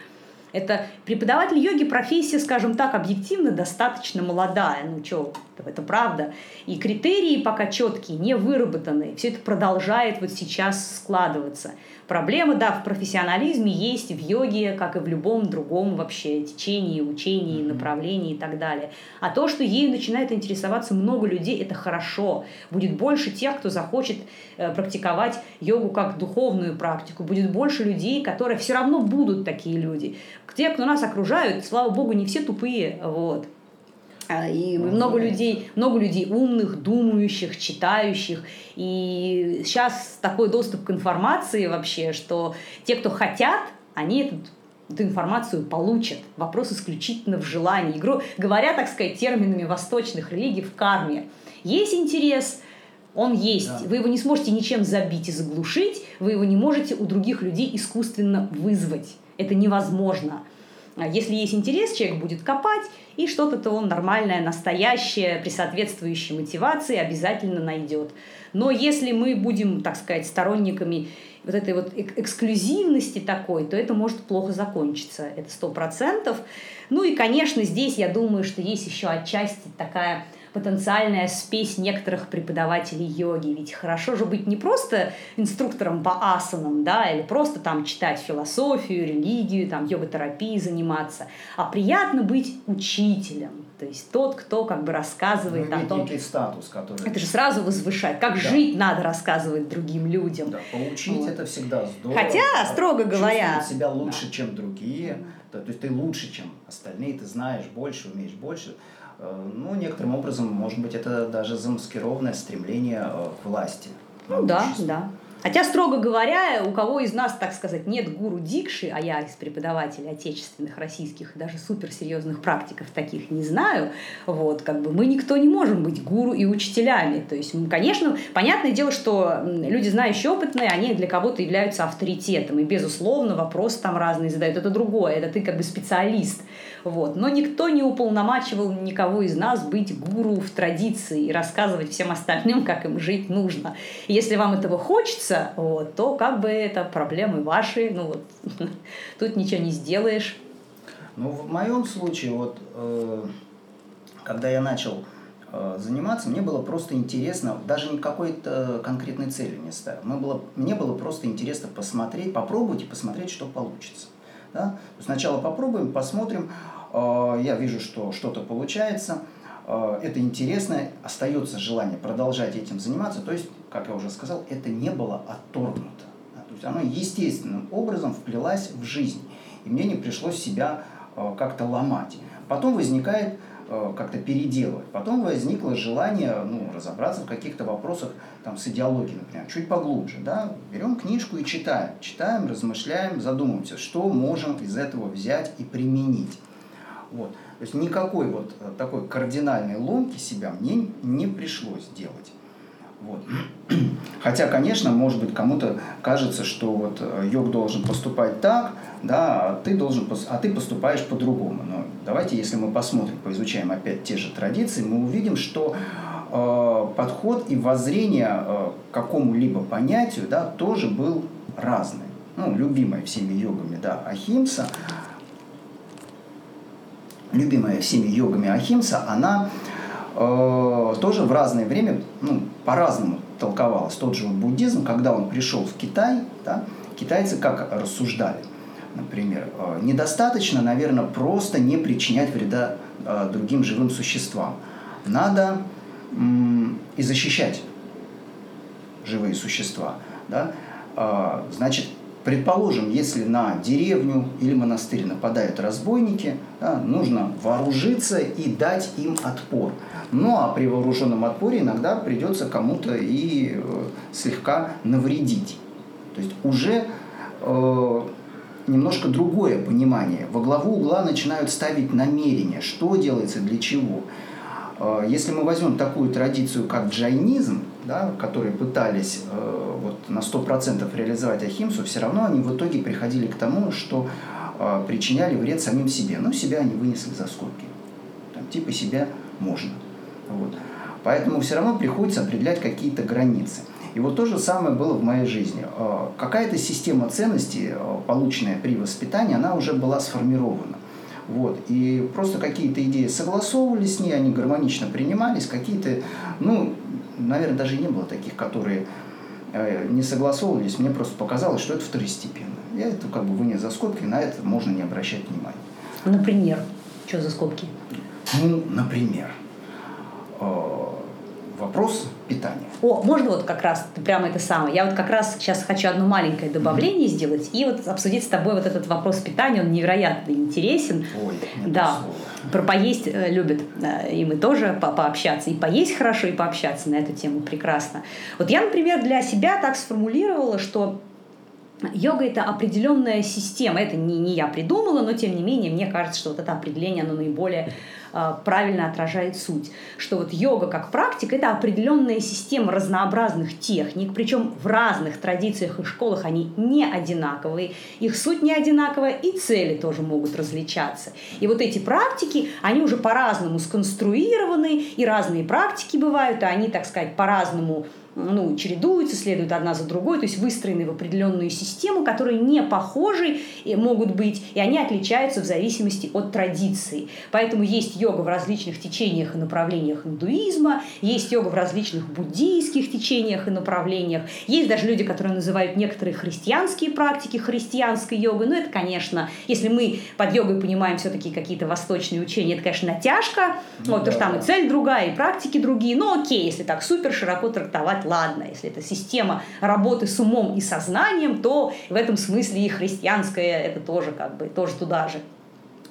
это преподаватель йоги профессия, скажем так, объективно достаточно молодая. Ну что, это правда. И критерии пока четкие, не выработаны. Все это продолжает вот сейчас складываться. Проблема, да, в профессионализме есть в йоге, как и в любом другом вообще течении, учении, направлении и так далее. А то, что ею начинает интересоваться много людей, это хорошо. Будет больше тех, кто захочет э, практиковать йогу как духовную практику. Будет больше людей, которые все равно будут такие люди. Те, кто нас окружают, слава богу, не все тупые. Вот. А, и много людей, много людей умных, думающих, читающих. И сейчас такой доступ к информации вообще, что те, кто хотят, они этот эту информацию получат. Вопрос исключительно в желании. Игру, говоря, так сказать, терминами восточных религий, в карме. Есть интерес, он есть. Да. Вы его не сможете ничем забить и заглушить, вы его не можете у других людей искусственно вызвать. Это невозможно. А если есть интерес, человек будет копать, и что-то-то он нормальное, настоящее, при соответствующей мотивации обязательно найдет. Но если мы будем, так сказать, сторонниками вот этой вот эксклюзивности такой, то это может плохо закончиться. Это сто процентов. Ну и, конечно, здесь я думаю, что есть еще отчасти такая потенциальная спесь некоторых преподавателей йоги. Ведь хорошо же быть не просто инструктором по асанам, да, или просто там читать философию, религию, там йога-терапией заниматься, а приятно быть учителем. То есть тот, кто как бы рассказывает
ну,
о том...
некий статус, который...
Это же сразу возвышает. Как да. жить надо рассказывать другим людям.
Да, поучить вот. это всегда здорово.
Хотя, строго говоря...
себя лучше, да. чем другие. Да, то есть ты лучше, чем остальные, ты знаешь больше, умеешь больше. Э, ну, некоторым образом, может быть, это даже замаскированное стремление э, к власти.
Ну да, да. Хотя, строго говоря, у кого из нас, так сказать, нет гуру Дикши, а я из преподавателей отечественных, российских даже суперсерьезных практиков таких не знаю, вот, как бы мы никто не можем быть гуру и учителями. То есть, конечно, понятное дело, что люди, знающие, опытные, они для кого-то являются авторитетом. И, безусловно, вопросы там разные задают. Это другое, это ты как бы специалист. Вот. Но никто не уполномачивал никого из нас быть гуру в традиции и рассказывать всем остальным, как им жить нужно. И если вам этого хочется, вот, то как бы это проблемы ваши, ну вот, тут ничего не сделаешь.
Ну, в моем случае, вот, э, когда я начал э, заниматься, мне было просто интересно, даже не какой-то конкретной цели не ставил. Мне было, мне было просто интересно посмотреть, попробовать и посмотреть, что получится. Да? Сначала попробуем, посмотрим. Э, я вижу, что что-то получается. Э, это интересно, остается желание продолжать этим заниматься. То есть, как я уже сказал, это не было отторгнуто. То есть оно естественным образом вплелось в жизнь. И мне не пришлось себя Э, как-то ломать. Потом возникает как-то переделывать. Потом возникло желание ну, разобраться в каких-то вопросах там, с идеологией, например, чуть поглубже. Да? Берем книжку и читаем. Читаем, размышляем, задумываемся, что можем из этого взять и применить. Вот. То есть никакой вот э, такой кардинальной ломки себя мне не пришлось делать. Вот. Хотя, конечно, может быть, кому-то кажется, что вот э, йог должен поступать так, да, а ты, должен, а ты поступаешь по-другому. Но давайте, если мы посмотрим, поизучаем опять те же традиции, мы увидим, что э, подход и воззрение э, к какому-либо понятию да, тоже был разный. Ну, любимая всеми йогами, да, Ахимса, любимая всеми йогами Ахимса, она э, тоже в разное время ну, по-разному толковалось. Тот же буддизм, когда он пришел в Китай, да, китайцы как рассуждали, например, э, недостаточно, наверное, просто не причинять вреда э, другим живым существам. Надо м, и защищать живые существа. Да? Э, значит, Предположим, если на деревню или монастырь нападают разбойники, да, нужно вооружиться и дать им отпор. Ну а при вооруженном отпоре иногда придется кому-то и э, слегка навредить. То есть уже э, немножко другое понимание. Во главу угла начинают ставить намерения, что делается, для чего. Э, если мы возьмем такую традицию, как джайнизм, да, которые пытались э, вот, на 100% реализовать Ахимсу, все равно они в итоге приходили к тому, что э, причиняли вред самим себе. Но себя они вынесли за скобки. Там, типа себя можно. Вот. Поэтому все равно приходится определять какие-то границы. И вот то же самое было в моей жизни. Э, какая-то система ценностей, э, полученная при воспитании, она уже была сформирована. Вот. И просто какие-то идеи согласовывались с ней, они гармонично принимались, какие-то, ну, наверное, даже не было таких, которые э, не согласовывались, мне просто показалось, что это второстепенно. Я это как бы вынес за скобки, на это можно не обращать внимания.
Например, что за скобки?
Ну, например, э, вопрос питания.
О, можно вот как раз прямо это самое. Я вот как раз сейчас хочу одно маленькое добавление mm-hmm. сделать и вот обсудить с тобой вот этот вопрос питания. Он невероятно интересен.
Ой,
да. Про поесть э, любят, э, и мы тоже по пообщаться. И поесть хорошо, и пообщаться на эту тему прекрасно. Вот я, например, для себя так сформулировала, что Йога – это определенная система. Это не, не я придумала, но тем не менее, мне кажется, что вот это определение, оно наиболее правильно отражает суть. Что вот йога как практика – это определенная система разнообразных техник, причем в разных традициях и школах они не одинаковые, их суть не одинаковая, и цели тоже могут различаться. И вот эти практики, они уже по-разному сконструированы, и разные практики бывают, и они, так сказать, по-разному ну, чередуются, следуют одна за другой, то есть выстроены в определенную систему, которые не похожи и могут быть, и они отличаются в зависимости от традиции. Поэтому есть йога в различных течениях и направлениях индуизма, есть йога в различных буддийских течениях и направлениях, есть даже люди, которые называют некоторые христианские практики христианской йогой, но это, конечно, если мы под йогой понимаем все-таки какие-то восточные учения, это, конечно, натяжка, ну, вот, да, потому что там и цель другая, и практики другие, но окей, если так супер широко трактовать ладно, если это система работы с умом и сознанием, то в этом смысле и христианская это тоже как бы тоже туда же.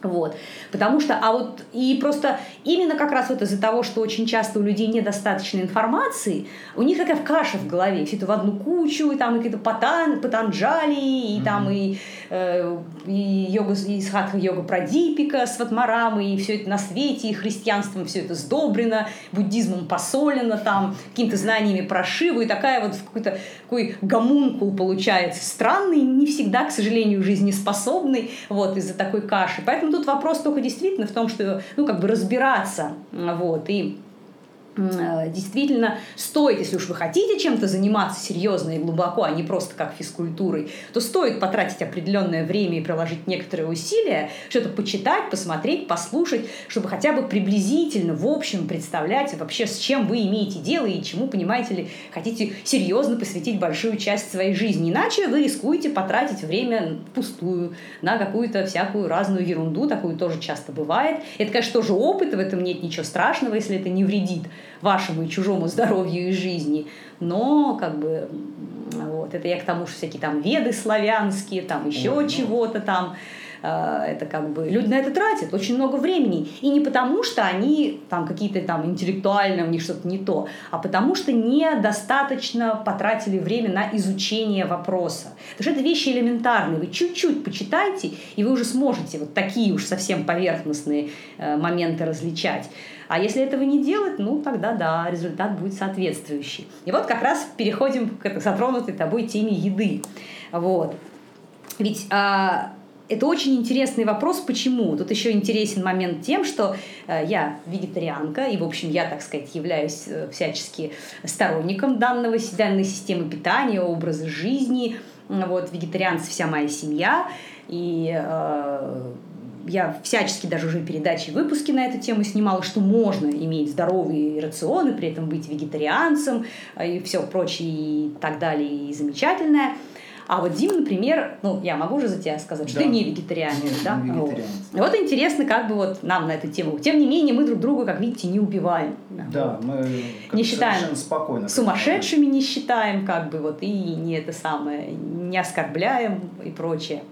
Вот. Потому что, а вот, и просто именно как раз вот из-за того, что очень часто у людей недостаточно информации, у них такая каша в голове, все это в одну кучу, и там и какие-то патан, патанджали, и mm-hmm. там и, и йога, и схатха йога Прадипика с и все это на свете, и христианством все это сдобрено, буддизмом посолено, там, какими-то знаниями про Шиву, и такая вот какой-то такой гомункул получается странный, не всегда, к сожалению, жизнеспособный, вот, из-за такой каши. Поэтому тут вопрос только действительно в том, что, ну, как бы разбираться, вот, и Э, действительно стоит, если уж вы хотите чем-то заниматься серьезно и глубоко, а не просто как физкультурой, то стоит потратить определенное время и приложить некоторые усилия, что-то почитать, посмотреть, послушать, чтобы хотя бы приблизительно, в общем, представлять вообще, с чем вы имеете дело и чему, понимаете ли, хотите серьезно посвятить большую часть своей жизни. Иначе вы рискуете потратить время пустую на какую-то всякую разную ерунду, такую тоже часто бывает. Это, конечно, тоже опыт, в этом нет ничего страшного, если это не вредит вашему и чужому здоровью и жизни. Но, как бы, вот, это я к тому, что всякие там веды славянские, там еще Ой, ну. чего-то там э, это как бы люди на это тратят очень много времени. И не потому, что они там какие-то там интеллектуальные, у них что-то не то, а потому что недостаточно потратили время на изучение вопроса. Потому что это вещи элементарные. Вы чуть-чуть почитайте, и вы уже сможете вот такие уж совсем поверхностные э, моменты различать. А если этого не делать, ну тогда да, результат будет соответствующий. И вот как раз переходим к затронутой тобой теме еды. Вот. Ведь а, это очень интересный вопрос, почему. Тут еще интересен момент тем, что э, я вегетарианка, и, в общем, я, так сказать, являюсь э, всячески сторонником данного, данной системы питания, образа жизни. Вот, вегетарианцы вся моя семья. И э, я всячески даже уже передачи, выпуски на эту тему снимала, что можно иметь здоровые рационы, при этом быть вегетарианцем э, и все прочее и так далее, и замечательное. А вот Дима, например, ну, я могу уже за тебя сказать, что да. ты не вегетарианец, Нет, да? Не вегетарианец. Вот. вот интересно, как бы вот нам на эту тему. Тем не менее, мы друг друга, как видите, не убиваем.
Да, вот. мы
не считаем спокойно. Сумасшедшими не считаем, как бы вот, и не это самое, не оскорбляем и прочее.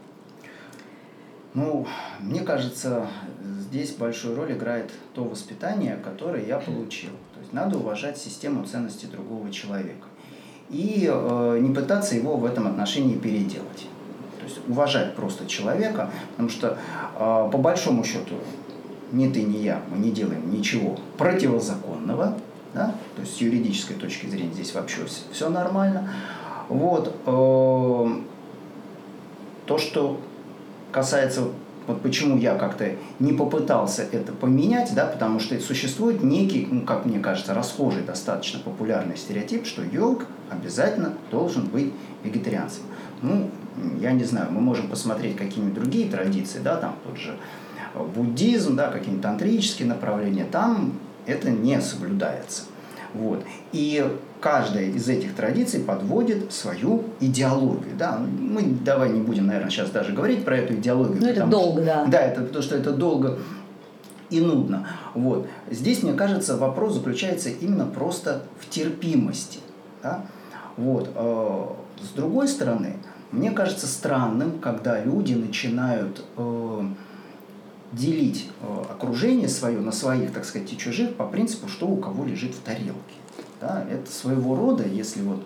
Ну, мне кажется, здесь большую роль играет то воспитание, которое я получил. То есть надо уважать систему ценностей другого человека и э, не пытаться его в этом отношении переделать. То есть уважать просто человека, потому что э, по большому счету ни ты, ни я, мы не делаем ничего противозаконного, да? то есть с юридической точки зрения здесь вообще все, нормально. Вот, э, то, что касается вот почему я как-то не попытался это поменять, да, потому что существует некий, ну, как мне кажется, расхожий, достаточно популярный стереотип, что йог обязательно должен быть вегетарианцем. Ну, я не знаю, мы можем посмотреть какие-нибудь другие традиции, да, там тот же буддизм, да, какие-нибудь тантрические направления, там это не соблюдается. Вот. И каждая из этих традиций подводит свою идеологию. Да? Мы давай не будем, наверное, сейчас даже говорить про эту идеологию.
Ну, это долго,
что,
да.
Да, это потому что это долго и нудно. Вот. Здесь, мне кажется, вопрос заключается именно просто в терпимости. Да? Вот. Э, с другой стороны, мне кажется странным, когда люди начинают э, делить э, окружение свое на своих, так сказать, и чужих по принципу, что у кого лежит в тарелке. Да? Это своего рода, если вот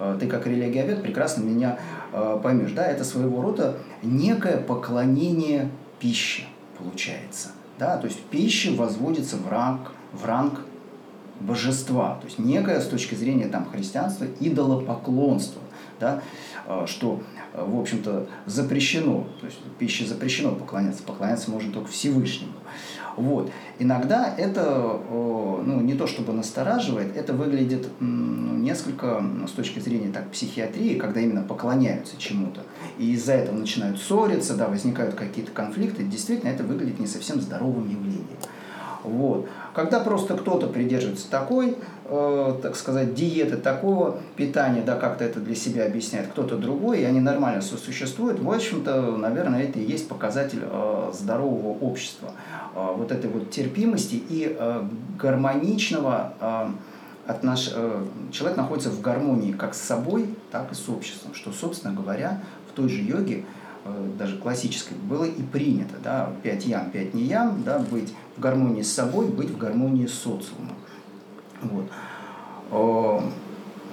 э, ты как религиовед прекрасно меня э, поймешь, да, это своего рода некое поклонение пище получается. Да? То есть пища возводится в ранг, в ранг божества, то есть некое с точки зрения там, христианства идолопоклонство, да? что в общем-то, запрещено. То есть пище запрещено поклоняться. Поклоняться можно только Всевышнему. Вот. Иногда это, ну, не то чтобы настораживает, это выглядит ну, несколько с точки зрения так, психиатрии, когда именно поклоняются чему-то. И из-за этого начинают ссориться, да, возникают какие-то конфликты. Действительно, это выглядит не совсем здоровым явлением. Вот. Когда просто кто-то придерживается такой, э, так сказать, диеты, такого питания, да, как-то это для себя объясняет кто-то другой, и они нормально сосуществуют, в общем-то, наверное, это и есть показатель э, здорового общества. Э, вот этой вот терпимости и э, гармоничного э, отнош... э, человек находится в гармонии как с собой, так и с обществом, что, собственно говоря, в той же йоге даже классической, было и принято, да, пять ям, пять не ям, да, быть в гармонии с собой, быть в гармонии с социумом. Вот. Э,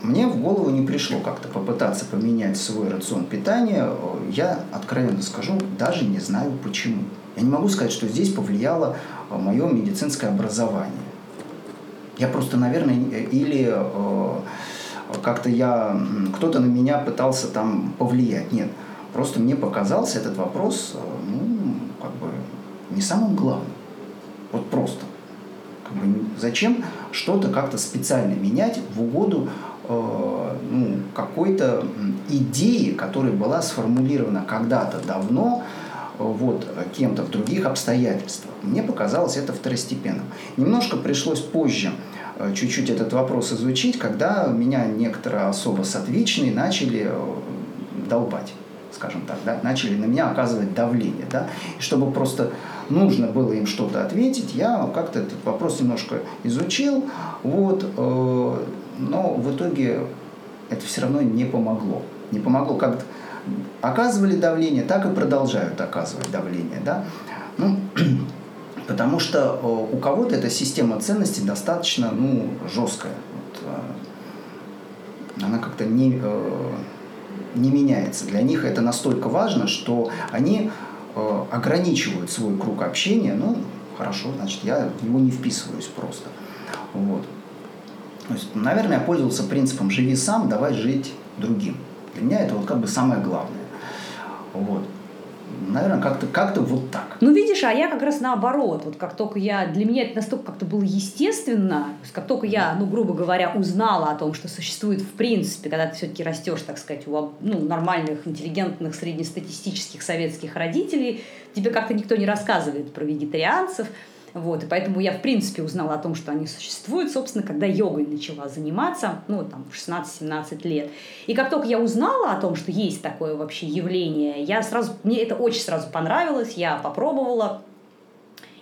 мне в голову не пришло как-то попытаться поменять свой рацион питания. Э, я, откровенно скажу, даже не знаю почему. Я не могу сказать, что здесь повлияло мое медицинское образование. Я просто, наверное, или как-то я, кто-то на меня пытался там повлиять. Нет, Просто мне показался этот вопрос, э, ну, как бы не самым главным. Вот просто. Как бы, зачем что-то как-то специально менять в угоду э, ну, какой-то идеи, которая была сформулирована когда-то давно, вот, кем-то в других обстоятельствах. Мне показалось это второстепенным. Немножко пришлось позже э, чуть-чуть этот вопрос изучить, когда меня некоторые особо сатвичные начали э, долбать скажем так, да, начали на меня оказывать давление. Да, и чтобы просто нужно было им что-то ответить, я как-то этот вопрос немножко изучил, вот, э, но в итоге это все равно не помогло. Не помогло, как оказывали давление, так и продолжают оказывать давление. Да? Ну, потому что э, у кого-то эта система ценностей достаточно ну, жесткая. Вот, э, она как-то не, э, не меняется. Для них это настолько важно, что они ограничивают свой круг общения. Ну, хорошо, значит, я в него не вписываюсь просто. Вот. То есть, наверное, я пользовался принципом «живи сам, давай жить другим». Для меня это вот как бы самое главное. Вот. Наверное, как-то как вот так.
Ну, видишь, а я как раз наоборот. Вот как только я... Для меня это настолько как-то было естественно, как только я, ну, грубо говоря, узнала о том, что существует в принципе, когда ты все-таки растешь, так сказать, у ну, нормальных, интеллигентных, среднестатистических советских родителей, тебе как-то никто не рассказывает про вегетарианцев, вот, и поэтому я, в принципе, узнала о том, что они существуют, собственно, когда йогой начала заниматься, ну, там, в 16-17 лет. И как только я узнала о том, что есть такое вообще явление, я сразу, мне это очень сразу понравилось, я попробовала,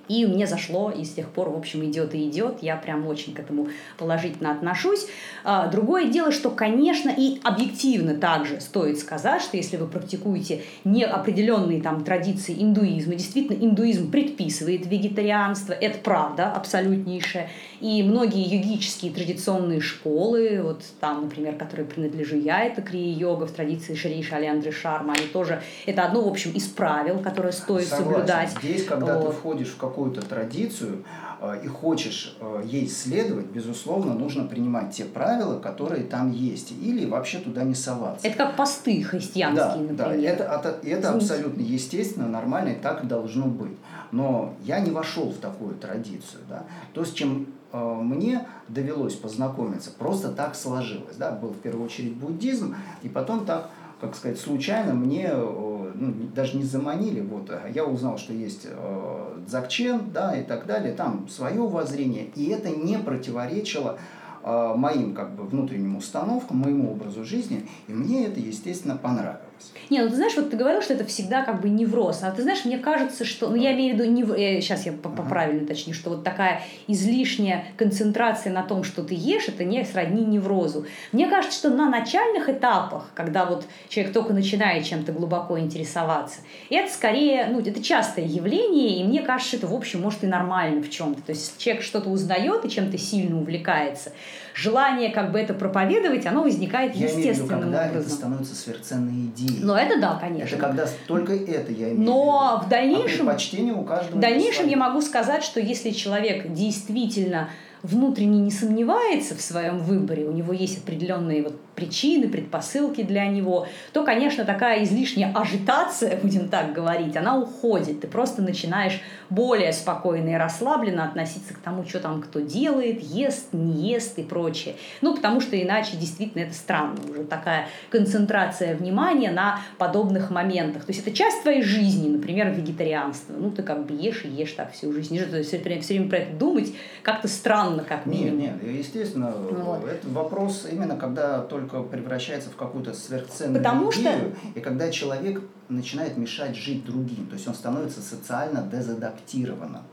и мне зашло, и с тех пор, в общем, идет и идет. Я прям очень к этому положительно отношусь. А, другое дело, что, конечно, и объективно также стоит сказать, что если вы практикуете неопределенные там традиции индуизма, действительно, индуизм предписывает вегетарианство, это правда абсолютнейшая. И многие йогические традиционные школы, вот там, например, которые принадлежу я, это крия-йога в традиции Шри Шаляндры Шарма, они тоже, это одно, в общем, из правил, которое стоит
Согласен.
соблюдать.
Здесь, когда вот. ты входишь в какую-то традицию э, и хочешь э, ей следовать, безусловно, нужно принимать те правила, которые там есть, или вообще туда не соваться.
Это как посты христианские,
да, например. Да, это, это, это абсолютно естественно, нормально, и так должно быть. Но я не вошел в такую традицию. Да? То, с чем мне довелось познакомиться, просто так сложилось. Да? Был в первую очередь буддизм, и потом так, как сказать, случайно мне э, ну, даже не заманили. Вот, а я узнал, что есть э, дзакчен да, и так далее, там свое воззрение, и это не противоречило моим как бы, внутренним установкам, моему образу жизни, и мне это, естественно, понравилось.
Не, ну ты знаешь, вот ты говорил, что это всегда как бы невроз. А ты знаешь, мне кажется, что... Ну, я имею в виду... Нев... Сейчас я поправильно точнее, что вот такая излишняя концентрация на том, что ты ешь, это не сродни неврозу. Мне кажется, что на начальных этапах, когда вот человек только начинает чем-то глубоко интересоваться, это скорее... Ну, это частое явление, и мне кажется, это, в общем, может и нормально в чем-то. То есть человек что-то узнает и чем-то сильно увлекается, желание как бы это проповедовать, оно возникает
я
естественным
имею в виду, когда
образом.
это становится сверхценной идеей.
Ну, это да, конечно.
Это когда только это я имею
Но в, виду. в дальнейшем...
А у каждого
В дальнейшем я могу сказать, что если человек действительно внутренне не сомневается в своем выборе, у него есть определенные вот причины, предпосылки для него, то, конечно, такая излишняя ажитация, будем так говорить, она уходит. Ты просто начинаешь более спокойно и расслабленно относиться к тому, что там кто делает, ест, не ест и прочее. Ну, потому что иначе действительно это странно, уже такая концентрация внимания на подобных моментах. То есть это часть твоей жизни, например, вегетарианство. Ну, ты как бы ешь и ешь так всю жизнь. Не же все время, все время про это думать как-то странно, как минимум.
Нет, нет, естественно, вот. это вопрос именно когда только только превращается в какую-то сверхценную
Потому
идею, что... и когда человек начинает мешать жить другим, то есть он становится социально дезадаптированным.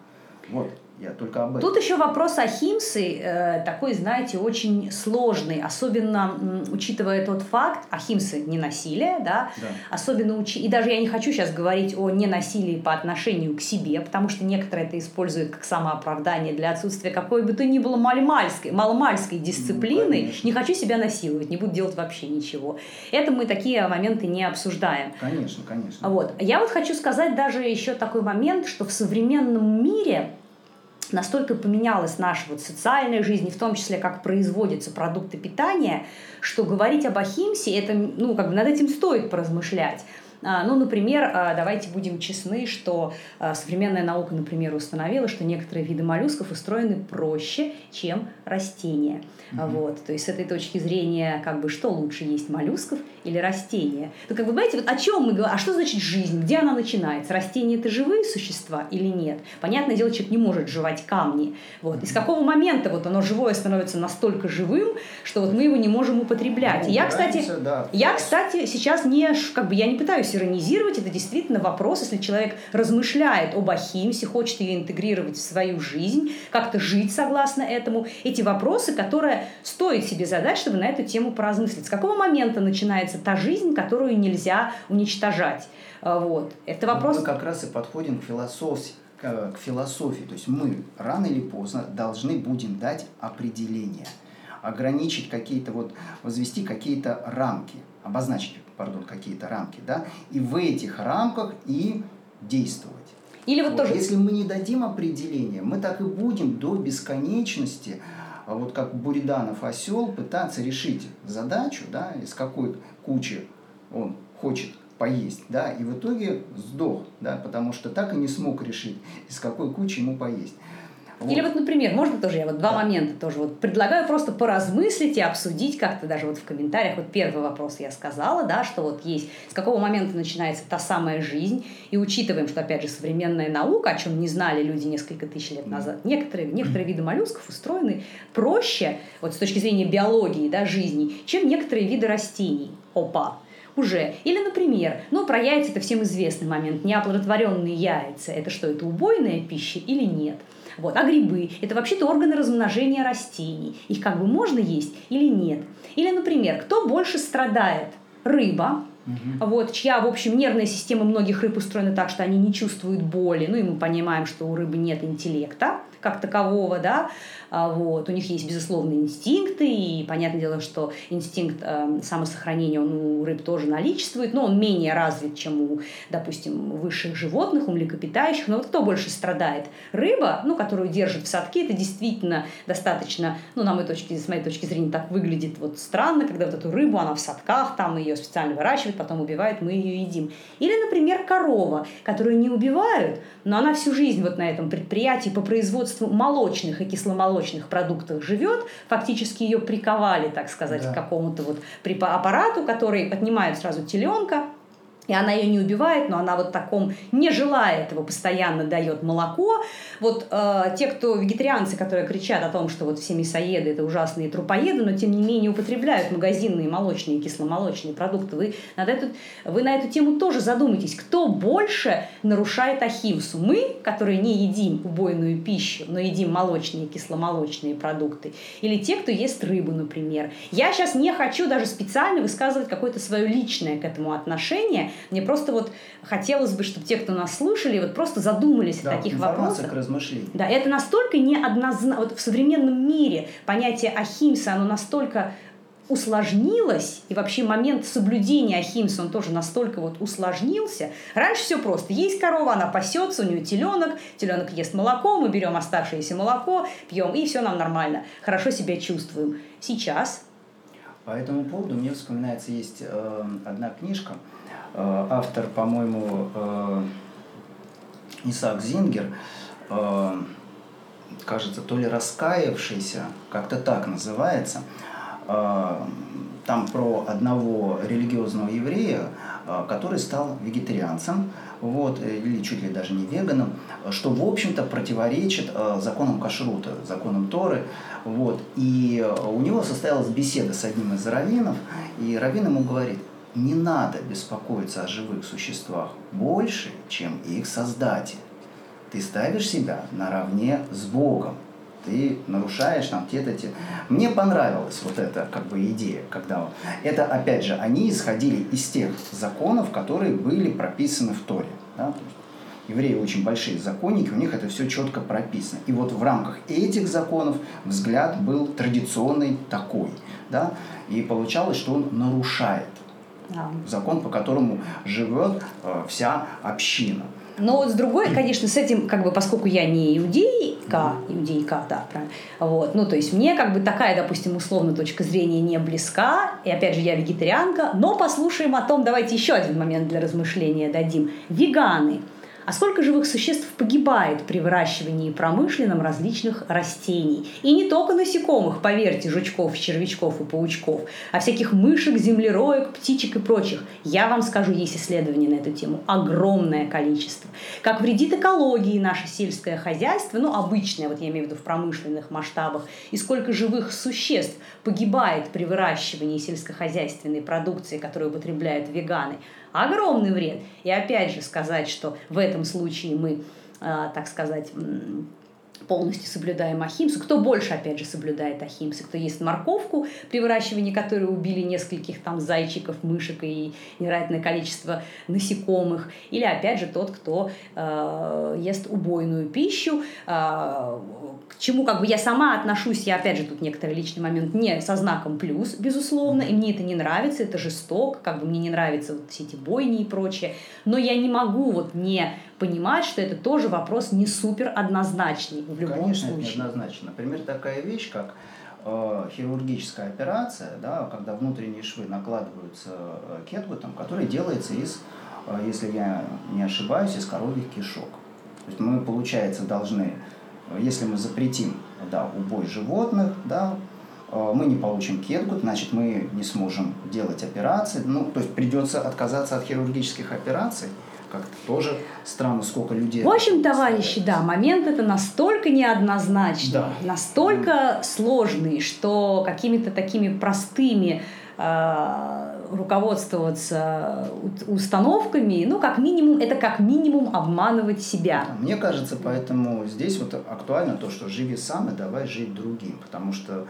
Вот. Я только об этом.
Тут еще вопрос Ахимсы э, такой, знаете, очень сложный, особенно м, учитывая тот факт, Ахимсы не насилие, да,
да.
особенно учи... и даже я не хочу сейчас говорить о ненасилии по отношению к себе, потому что некоторые это используют как самооправдание для отсутствия какой бы то ни было маломальской, маломальской дисциплины. Ну, не хочу себя насиловать, не буду делать вообще ничего. Это мы такие моменты не обсуждаем.
Конечно, конечно.
Вот. Я вот хочу сказать даже еще такой момент, что в современном мире настолько поменялась наша вот социальная жизнь, в том числе как производятся продукты питания, что говорить об Ахимсе, это, ну, как бы над этим стоит поразмышлять. А, ну, например, а, давайте будем честны, что а, современная наука, например, установила, что некоторые виды моллюсков устроены проще, чем растения. Mm-hmm. Вот. То есть с этой точки зрения, как бы, что лучше есть, моллюсков или растения? Ну, как вы понимаете, вот о чем мы говорим? А что значит жизнь? Где она начинается? Растения – это живые существа или нет? Понятное дело, человек не может жевать камни. Вот. И с какого момента вот оно живое становится настолько живым, что вот мы его не можем употреблять? Ну, я, кстати, да. я, кстати, сейчас не, как бы, я не пытаюсь иронизировать, это действительно вопрос, если человек размышляет об Ахимсе, хочет ее интегрировать в свою жизнь, как-то жить согласно этому. Эти вопросы, которые стоит себе задать, чтобы на эту тему поразмыслить. С какого момента начинается та жизнь, которую нельзя уничтожать? А, вот. Это вопрос...
Мы как раз и подходим к философии к философии. То есть мы рано или поздно должны будем дать определение, ограничить какие-то вот, возвести какие-то рамки, обозначить, пардон, какие-то рамки, да, и в этих рамках и действовать. Или вот, вот тоже... Если мы не дадим определения, мы так и будем до бесконечности, а вот как Буриданов осел, пытаться решить задачу, да, из какой кучи он хочет поесть, да, и в итоге сдох, да, потому что так и не смог решить, из какой кучи ему поесть.
Вот. Или вот, например, можно тоже, я вот два да. момента тоже вот предлагаю просто поразмыслить и обсудить как-то даже вот в комментариях. Вот первый вопрос я сказала, да, что вот есть, с какого момента начинается та самая жизнь, и учитываем, что, опять же, современная наука, о чем не знали люди несколько тысяч лет назад, некоторые, некоторые виды моллюсков устроены проще, вот с точки зрения биологии, да, жизни, чем некоторые виды растений. Опа, уже. Или, например, ну, про яйца это всем известный момент. Неоплодотворенные яйца – это что, это убойная пища или нет? Вот. А грибы – это вообще-то органы размножения растений. Их как бы можно есть или нет? Или, например, кто больше страдает? Рыба, Угу. Вот, чья, в общем, нервная система многих рыб устроена так, что они не чувствуют боли. Ну, и мы понимаем, что у рыбы нет интеллекта как такового, да, вот. У них есть, безусловно, инстинкты, и понятное дело, что инстинкт э, самосохранения он у рыб тоже наличествует, но он менее развит, чем у, допустим, высших животных, у млекопитающих. Но вот кто больше страдает? Рыба, ну, которую держат в садке, это действительно достаточно, ну, на моей точке, с моей точки зрения, так выглядит вот странно, когда вот эту рыбу, она в садках, там ее специально выращивают, потом убивают, мы ее едим. Или, например, корова, которую не убивают, но она всю жизнь вот на этом предприятии по производству молочных и кисломолочных молочных продуктах живет, фактически ее приковали, так сказать, да. к какому-то вот аппарату, который отнимает сразу теленка, и она ее не убивает, но она вот таком, не желая этого, постоянно дает молоко. Вот э, те, кто вегетарианцы, которые кричат о том, что вот все мясоеды это ужасные трупоеды, но тем не менее употребляют магазинные молочные, кисломолочные продукты, вы, над эту, вы на эту тему тоже задумайтесь, кто больше нарушает ахимсу? Мы, которые не едим убойную пищу, но едим молочные, кисломолочные продукты, или те, кто ест рыбу, например. Я сейчас не хочу даже специально высказывать какое-то свое личное к этому отношение, мне просто вот хотелось бы, чтобы те, кто нас слушали, вот просто задумались да, о таких вопросах.
к размышлению.
Да, это настолько неоднозначно. Вот в современном мире понятие ахимса, оно настолько усложнилось, и вообще момент соблюдения ахимса, он тоже настолько вот усложнился. Раньше все просто. Есть корова, она пасется, у нее теленок, теленок ест молоко, мы берем оставшееся молоко, пьем, и все нам нормально. Хорошо себя чувствуем. Сейчас
по этому поводу мне вспоминается, есть э, одна книжка, автор, по-моему, э, Исаак Зингер, э, кажется, то ли раскаявшийся, как-то так называется, там про одного религиозного еврея, который стал вегетарианцем, вот, или чуть ли даже не веганом, что, в общем-то, противоречит законам кашрута, законам Торы. Вот. И у него состоялась беседа с одним из раввинов, и раввин ему говорит – не надо беспокоиться о живых существах больше, чем их создатель. Ты ставишь себя наравне с Богом. Ты нарушаешь там те-то те. Мне понравилась вот эта как бы идея, когда это опять же они исходили из тех законов, которые были прописаны в Торе. Да? евреи очень большие законники, у них это все четко прописано. И вот в рамках этих законов взгляд был традиционный такой. Да? И получалось, что он нарушает да. закон, по которому живет э, вся община.
Но вот с другой, конечно, с этим, как бы, поскольку я не иудейка, иудейка, да, правильно, вот, ну, то есть мне, как бы, такая, допустим, условно точка зрения не близка, и, опять же, я вегетарианка, но послушаем о том, давайте еще один момент для размышления дадим. Веганы – а сколько живых существ погибает при выращивании промышленном различных растений? И не только насекомых, поверьте, жучков, червячков и паучков, а всяких мышек, землероек, птичек и прочих. Я вам скажу, есть исследования на эту тему. Огромное количество. Как вредит экологии наше сельское хозяйство, ну, обычное, вот я имею в виду в промышленных масштабах, и сколько живых существ погибает при выращивании сельскохозяйственной продукции, которую употребляют веганы – огромный вред. И опять же сказать, что в этом случае мы, а, так сказать, полностью соблюдаем ахимсу. Кто больше, опять же, соблюдает ахимсу? Кто ест морковку, при выращивании которой убили нескольких там зайчиков, мышек и невероятное количество насекомых. Или, опять же, тот, кто э, ест убойную пищу, э, к чему как бы я сама отношусь, я, опять же, тут некоторый личный момент, не со знаком плюс, безусловно, и мне это не нравится, это жестоко, как бы мне не нравятся вот все эти бойни и прочее, но я не могу вот не понимать, что это тоже вопрос не супер однозначный в любом
Конечно,
случае.
Конечно, неоднозначно. Например, такая вещь, как э, хирургическая операция, да, когда внутренние швы накладываются э, кетгутом, который делается из, э, если я не ошибаюсь, из коровьих кишок. То есть мы, получается, должны, если мы запретим да, убой животных, да, мы не получим кетгут, значит, мы не сможем делать операции. Ну, то есть придется отказаться от хирургических операций – как-то тоже странно, сколько людей.
В общем, товарищи, да, момент это настолько неоднозначный, да. настолько mm. сложный, что какими-то такими простыми э, руководствоваться установками, ну, как минимум, это как минимум обманывать себя.
Мне кажется, поэтому здесь вот актуально то, что живи сам и давай жить другим, потому что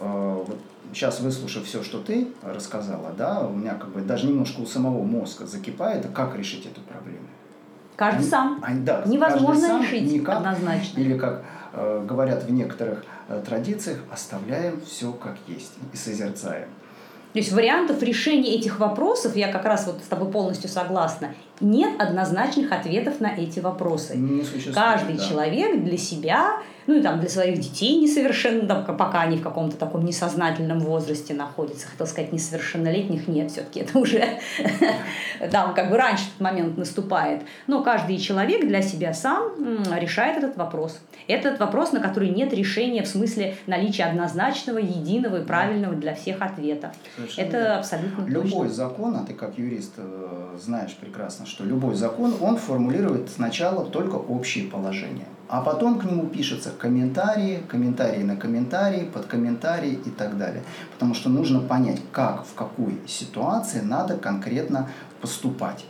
вот сейчас выслушав все, что ты рассказала, да, у меня как бы даже немножко у самого мозга закипает, а как решить эту проблему?
Каждый они, сам.
Они, да,
Невозможно
сам,
решить
никак,
однозначно.
Или как э, говорят в некоторых э, традициях, оставляем все как есть и созерцаем.
То есть вариантов решения этих вопросов, я как раз вот с тобой полностью согласна, нет однозначных ответов на эти вопросы.
Не
Каждый
да.
человек для себя ну и там для своих детей несовершенно, там, пока они в каком-то таком несознательном возрасте находятся, хотел сказать, несовершеннолетних нет, все-таки это уже там как бы раньше этот момент наступает. Но каждый человек для себя сам решает этот вопрос. Этот вопрос, на который нет решения в смысле наличия однозначного, единого и правильного для всех ответа. Совершенно это верно. абсолютно
Любой
точно.
закон, а ты как юрист э, знаешь прекрасно, что любой закон, он формулирует сначала только общие положения а потом к нему пишутся комментарии, комментарии на комментарии, под комментарии и так далее. Потому что нужно понять, как, в какой ситуации надо конкретно поступать.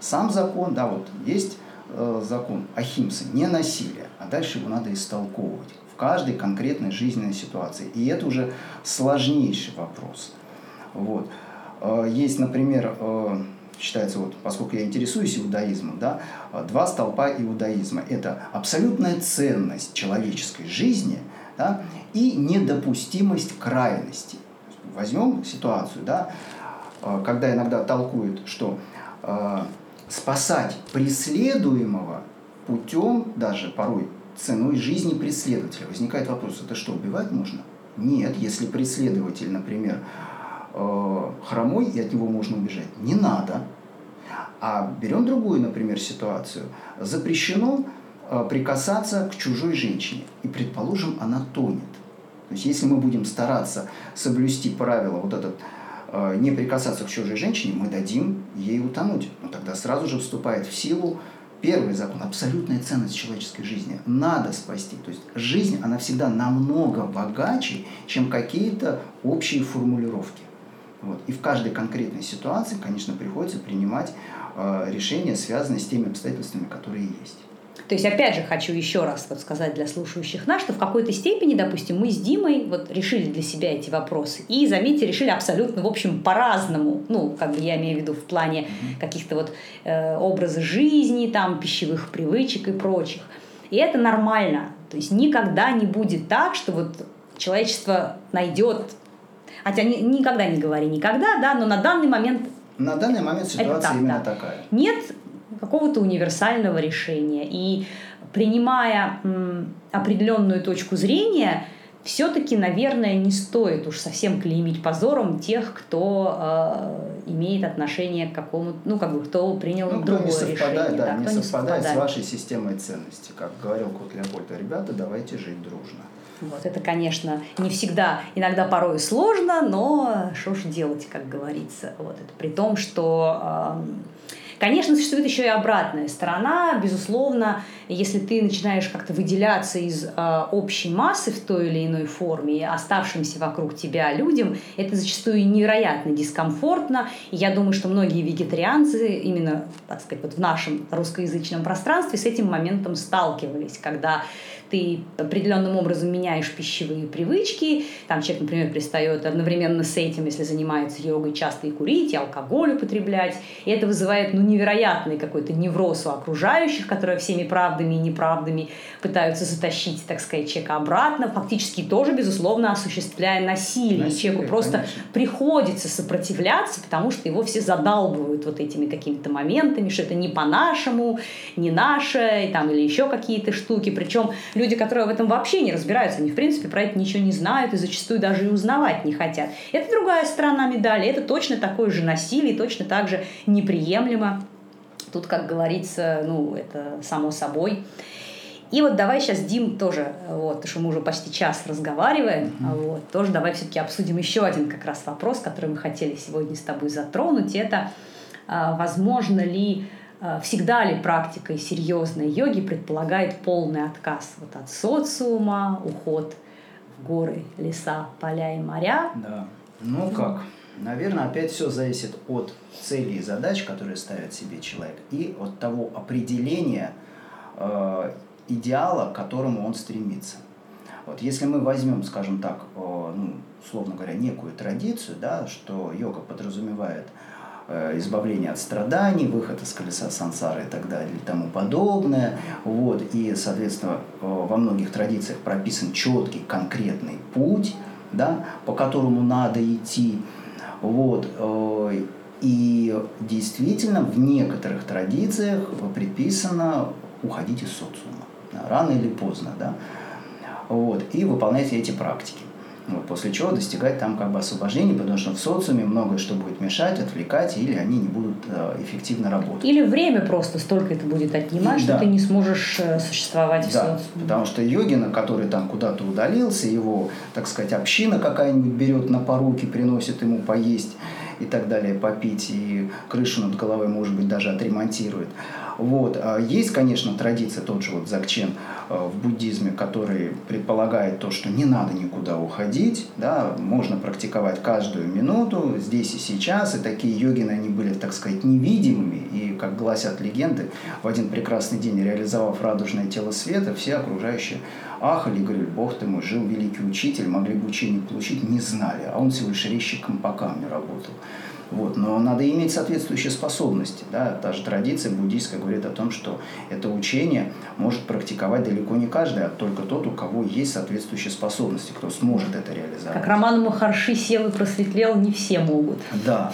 Сам закон, да, вот есть э, закон Ахимса, не насилие, а дальше его надо истолковывать в каждой конкретной жизненной ситуации. И это уже сложнейший вопрос. Вот. Э, есть, например, э, считается, вот, поскольку я интересуюсь иудаизмом, да, два столпа иудаизма. Это абсолютная ценность человеческой жизни да, и недопустимость крайности. Возьмем ситуацию, да, когда иногда толкуют, что э, спасать преследуемого путем, даже порой ценой жизни преследователя. Возникает вопрос, это что, убивать можно? Нет, если преследователь, например, э, хромой, и от него можно убежать. Не надо. А берем другую, например, ситуацию. Запрещено э, прикасаться к чужой женщине. И, предположим, она тонет. То есть, если мы будем стараться соблюсти правила вот этот э, не прикасаться к чужой женщине, мы дадим ей утонуть. Но тогда сразу же вступает в силу первый закон, абсолютная ценность человеческой жизни. Надо спасти. То есть жизнь, она всегда намного богаче, чем какие-то общие формулировки. Вот. И в каждой конкретной ситуации, конечно, приходится принимать э, решения, связанные с теми обстоятельствами, которые есть.
То есть, опять же, хочу еще раз вот сказать для слушающих нас, что в какой-то степени, допустим, мы с Димой вот решили для себя эти вопросы. И, заметьте, решили абсолютно, в общем, по-разному. Ну, как бы я имею в виду в плане каких-то вот э, образа жизни, там, пищевых привычек и прочих. И это нормально. То есть никогда не будет так, что вот человечество найдет Хотя ни, никогда не говори никогда, да, но на данный момент
на данный момент ситуация так, именно
да.
такая.
Нет какого-то универсального решения. И принимая определенную точку зрения, все-таки, наверное, не стоит уж совсем клеймить позором тех, кто э, имеет отношение к какому-то, ну, как бы, кто принял
ну,
другое
не совпадает,
решение.
Да,
да,
не,
кто
совпадает не совпадает с вашей системой ценностей. Как говорил Кот Леопольд, ребята, давайте жить дружно.
Вот это, конечно, не всегда, иногда порой сложно, но что ж делать, как говорится. Вот это при том, что Конечно, существует еще и обратная сторона. Безусловно, если ты начинаешь как-то выделяться из э, общей массы в той или иной форме, оставшимся вокруг тебя людям, это зачастую невероятно дискомфортно. И я думаю, что многие вегетарианцы именно, так сказать, вот в нашем русскоязычном пространстве с этим моментом сталкивались, когда ты определенным образом меняешь пищевые привычки, там человек, например, пристает одновременно с этим, если занимается йогой, часто и курить, и алкоголь употреблять, и это вызывает ну, невероятный какой-то невроз у окружающих, которые всеми правдами и неправдами пытаются затащить, так сказать, человека обратно, фактически тоже, безусловно, осуществляя насилие. насилие человеку просто конечно. приходится сопротивляться, потому что его все задалбывают вот этими какими-то моментами, что это не по-нашему, не наше, и там, или еще какие-то штуки. Причем люди, которые в этом вообще не разбираются, они, в принципе, про это ничего не знают и зачастую даже и узнавать не хотят. Это другая сторона медали, это точно такое же насилие, точно так же неприемлемо. Тут, как говорится, ну, это само собой. И вот давай сейчас, Дим, тоже, вот, потому что мы уже почти час разговариваем, mm-hmm. вот, тоже давай все-таки обсудим еще один как раз вопрос, который мы хотели сегодня с тобой затронуть. Это а, возможно ли всегда ли практикой серьезной йоги предполагает полный отказ вот от социума, уход в горы, леса, поля и моря?
Да. Ну как? Наверное, опять все зависит от целей и задач, которые ставит себе человек, и от того определения э, идеала, к которому он стремится. Вот если мы возьмем, скажем так, э, ну, условно говоря, некую традицию, да, что йога подразумевает Э, избавление от страданий, выход из колеса сансары и так далее и тому подобное. Вот. И, соответственно, э, во многих традициях прописан четкий, конкретный путь, да, по которому надо идти. Вот. Э, и действительно в некоторых традициях предписано уходить из социума. Рано или поздно. Да? Вот. И выполнять эти практики. Вот, после чего достигать там как бы освобождения, потому что в социуме многое что будет мешать, отвлекать, или они не будут э, эффективно работать.
Или время просто столько это будет отнимать, и, что да. ты не сможешь э, существовать да, в социуме.
Потому что йогина, который там куда-то удалился, его, так сказать, община какая-нибудь берет на поруки, приносит ему поесть и так далее, попить, и крышу над головой, может быть, даже отремонтирует. Вот. А есть, конечно, традиция, тот же вот Закчен э, в буддизме, который предполагает то, что не надо никуда уходить, да, можно практиковать каждую минуту, здесь и сейчас, и такие йогины, они были, так сказать, невидимыми, и, как гласят легенды, в один прекрасный день, реализовав радужное тело света, все окружающие ахали говорили, бог ты мой, жил великий учитель, могли бы учение получить, не знали, а он всего лишь резчиком по камню работал. Вот. Но надо иметь соответствующие способности. Да? Та же традиция буддийская говорит о том, что это учение может практиковать далеко не каждый, а только тот, у кого есть соответствующие способности, кто сможет это реализовать.
Как Роман Махарши сел и просветлел, не все могут.
Да.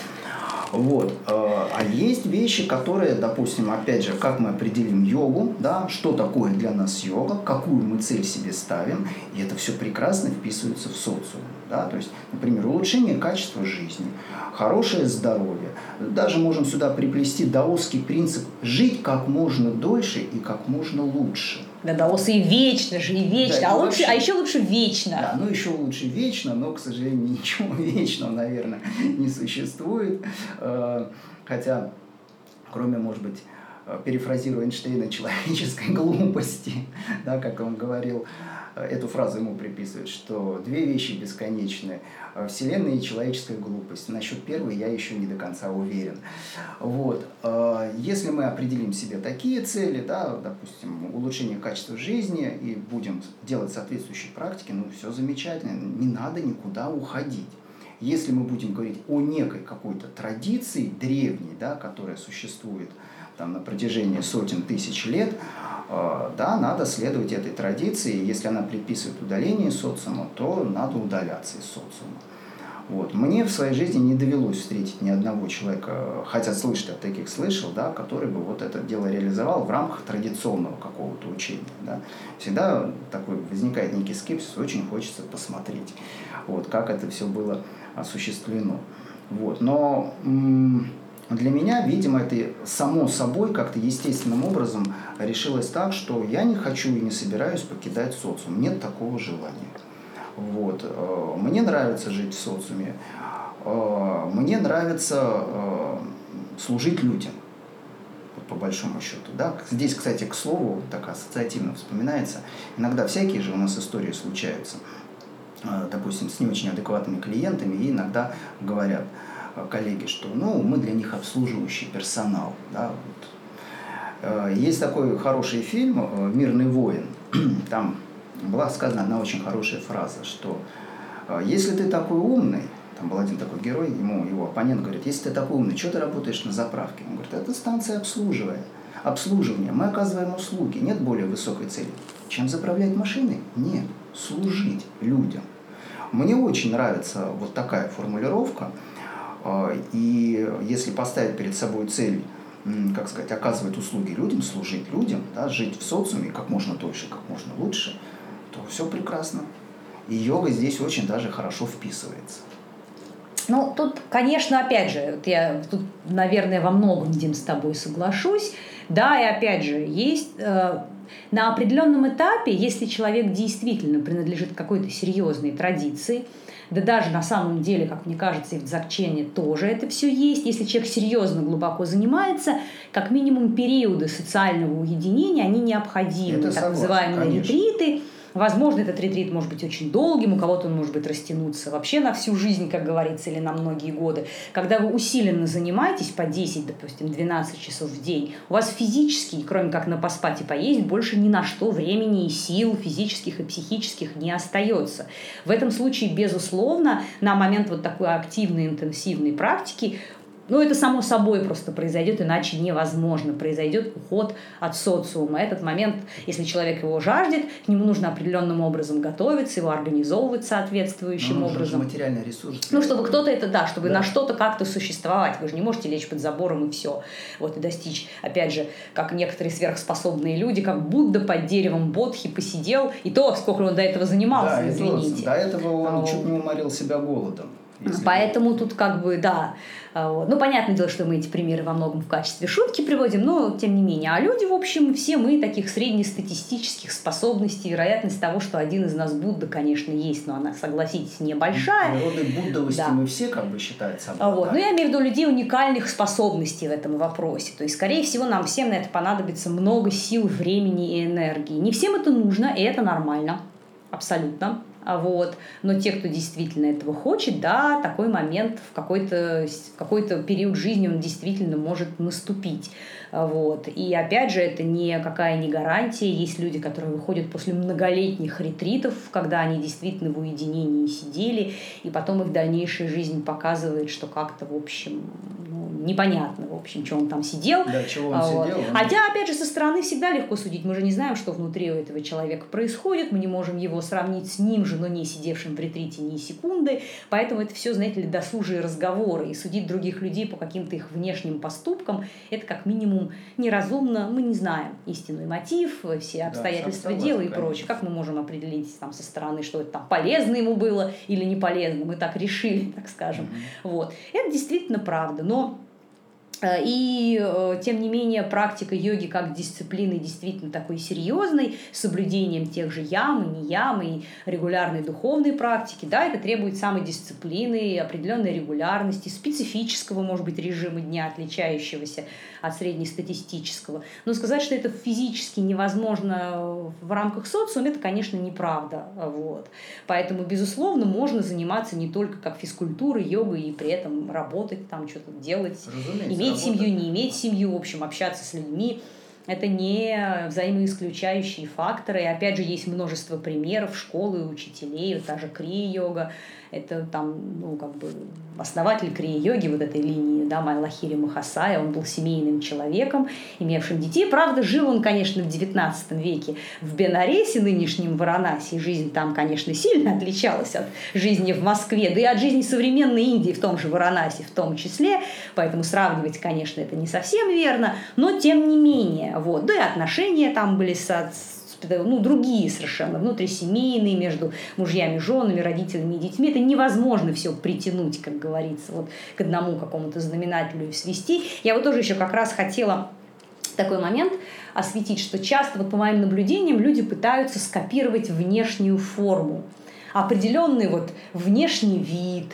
Вот. Э, а есть вещи, которые, допустим, опять же, как мы определим йогу, да, что такое для нас йога, какую мы цель себе ставим, и это все прекрасно вписывается в социум. Да? То есть, например, улучшение качества жизни, хорошее здоровье. Даже можем сюда приплести даосский принцип жить как можно дольше и как можно лучше.
Да, даосы и вечно же, и вечно. Да, а, лучше, вообще, а еще лучше вечно.
Да, ну еще лучше вечно, но, к сожалению, ничего вечного, наверное, не существует. Э, хотя, кроме, может быть, э, перефразируя Эйнштейна, человеческой глупости, да, как он говорил, эту фразу ему приписывают, что две вещи бесконечны – Вселенная и человеческая глупость. Насчет первой я еще не до конца уверен. Вот. Э, если мы определим себе такие цели, да, допустим, улучшение качества жизни и будем делать соответствующие практики, ну, все замечательно, не надо никуда уходить. Если мы будем говорить о некой какой-то традиции древней, да, которая существует там, на протяжении сотен тысяч лет, Э, да, надо следовать этой традиции. Если она предписывает удаление социума, то надо удаляться из социума. Вот. Мне в своей жизни не довелось встретить ни одного человека, хотя слышать от таких слышал, да, который бы вот это дело реализовал в рамках традиционного какого-то учения. Да. Всегда такой возникает некий скепсис, очень хочется посмотреть, вот, как это все было осуществлено. Вот. Но для меня, видимо, это само собой как-то естественным образом решилось так, что я не хочу и не собираюсь покидать социум. Нет такого желания. Вот. Э, мне нравится жить в социуме. Э, мне нравится э, служить людям, по большому счету. Да? Здесь, кстати, к слову, так ассоциативно вспоминается, иногда всякие же у нас истории случаются, допустим, с не очень адекватными клиентами, и иногда говорят коллеги, что ну, мы для них обслуживающий персонал. Да? Вот. Есть такой хороший фильм «Мирный воин». Там была сказана одна очень хорошая фраза, что э, если ты такой умный, там был один такой герой, ему его оппонент говорит, если ты такой умный, что ты работаешь на заправке? Он говорит, это станция обслуживания. Обслуживание. Мы оказываем услуги. Нет более высокой цели. Чем заправлять машины? Нет. Служить людям. Мне очень нравится вот такая формулировка. Э, и если поставить перед собой цель как сказать, оказывать услуги людям, служить людям, да, жить в социуме как можно дольше, как можно лучше – то все прекрасно. И йога здесь очень даже хорошо вписывается.
Ну, тут, конечно, опять же, вот я тут, наверное, во многом, Дим, с тобой соглашусь. Да, и опять же, есть э, на определенном этапе, если человек действительно принадлежит какой-то серьезной традиции, да даже на самом деле, как мне кажется, и в Дзакчене тоже это все есть. Если человек серьезно, глубоко занимается, как минимум периоды социального уединения, они необходимы. Это так согласен, называемые конечно. ретриты – Возможно, этот ретрит может быть очень долгим, у кого-то он может быть растянуться вообще на всю жизнь, как говорится, или на многие годы. Когда вы усиленно занимаетесь по 10, допустим, 12 часов в день, у вас физически, кроме как на поспать и поесть, больше ни на что времени и сил физических и психических не остается. В этом случае, безусловно, на момент вот такой активной, интенсивной практики ну, это само собой просто произойдет, иначе невозможно. Произойдет уход от социума. Этот момент, если человек его жаждет, к нему нужно определенным образом готовиться, его организовывать соответствующим
Но
образом.
материальный ресурс.
Ну, чтобы кто-то это, да, чтобы да. на что-то как-то существовать. Вы же не можете лечь под забором и все. Вот и достичь, опять же, как некоторые сверхспособные люди, как Будда под деревом Бодхи посидел, и то, сколько он до этого занимался, да, извините.
До этого он а, чуть не уморил себя голодом.
Поэтому тут как бы, да, а, ну, понятное дело, что мы эти примеры во многом в качестве шутки приводим, но тем не менее. А люди, в общем, все мы таких среднестатистических способностей, вероятность того, что один из нас Будда, конечно, есть, но она, согласитесь, небольшая.
Природы Буддовости да. мы все как бы считается.
Вот. Но я имею в виду людей уникальных способностей в этом вопросе. То есть, скорее всего, нам всем на это понадобится много сил, времени и энергии. Не всем это нужно, и это нормально. Абсолютно. А вот. Но те, кто действительно этого хочет, да, такой момент в какой-то какой период жизни он действительно может наступить. А вот. И опять же, это никакая не гарантия. Есть люди, которые выходят после многолетних ретритов, когда они действительно в уединении сидели, и потом их дальнейшая жизнь показывает, что как-то, в общем, ну, непонятно, в общем, что он там сидел.
Да, чего он вот. сидел.
Он... Хотя, опять же, со стороны всегда легко судить. Мы же не знаем, что внутри у этого человека происходит. Мы не можем его сравнить с ним же, но не сидевшим в ретрите ни секунды. Поэтому это все, знаете ли, досужие разговоры. И судить других людей по каким-то их внешним поступкам, это как минимум неразумно, мы не знаем истинный мотив, все обстоятельства да, дела и прочее. Как мы можем определить там, со стороны, что это там полезно ему было или не полезно? Мы так решили, так скажем. Mm-hmm. Вот. Это действительно правда. Но Э, и, э, тем не менее, практика йоги как дисциплины действительно такой серьезной, с соблюдением тех же ям не ям, и регулярной духовной практики, да, это требует самой дисциплины, определенной регулярности, специфического, может быть, режима дня, отличающегося от среднестатистического. Но сказать, что это физически невозможно в рамках социума, это, конечно, неправда. Вот. Поэтому, безусловно, можно заниматься не только как физкультурой, йогой, и при этом работать, там что-то делать, Разумеется, иметь работа. семью, не иметь семью, в общем, общаться с людьми. Это не взаимоисключающие факторы. И опять же, есть множество примеров школы, учителей, вот та же крия-йога, Это там, ну, как бы основатель крия-йоги вот этой линии, да, Майлахири Махасая, он был семейным человеком, имевшим детей. Правда, жил он, конечно, в XIX веке в Бенаресе, нынешнем Варанаси. Жизнь там, конечно, сильно отличалась от жизни в Москве, да и от жизни современной Индии в том же Варанаси в том числе. Поэтому сравнивать, конечно, это не совсем верно, но тем не менее. Вот. Да и отношения там были со, ну, другие совершенно, внутрисемейные, между мужьями, женами, родителями и детьми. Это невозможно все притянуть, как говорится, вот к одному какому-то знаменателю и свести. Я вот тоже еще как раз хотела такой момент осветить, что часто, вот по моим наблюдениям, люди пытаются скопировать внешнюю форму определенный вот внешний вид,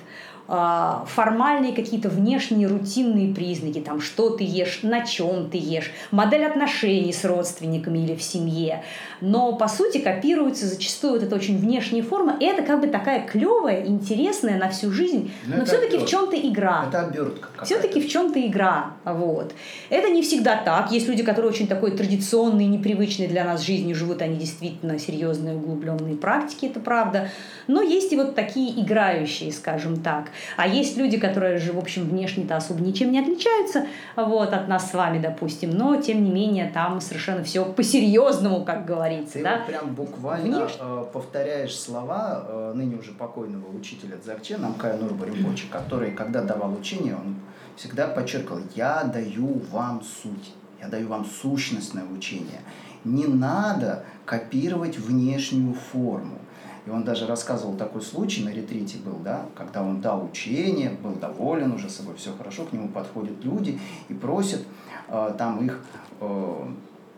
формальные какие-то внешние рутинные признаки, там, что ты ешь, на чем ты ешь, модель отношений с родственниками или в семье. Но, по сути, копируется зачастую вот эта очень внешняя форма, и это как бы такая клевая, интересная на всю жизнь, но, но все-таки в чем-то игра.
Это обертка.
Все-таки в чем-то игра. Вот. Это не всегда так. Есть люди, которые очень такой традиционной, непривычной для нас жизнью живут, они действительно серьезные, углубленные практики, это правда. Но есть и вот такие играющие, скажем так. А есть люди, которые же, в общем, внешне-то особо ничем не отличаются вот, от нас с вами, допустим, но, тем не менее, там совершенно все по-серьезному, как говорится.
Ты
да?
вот прям буквально Внешне. Э, повторяешь слова э, ныне уже покойного учителя Дзакче, Намкая Нурба который, когда давал учение, он всегда подчеркивал, я даю вам суть, я даю вам сущностное учение. Не надо копировать внешнюю форму. И он даже рассказывал такой случай, на ретрите был, да, когда он дал учение, был доволен уже собой, все хорошо, к нему подходят люди и просят э, там их э,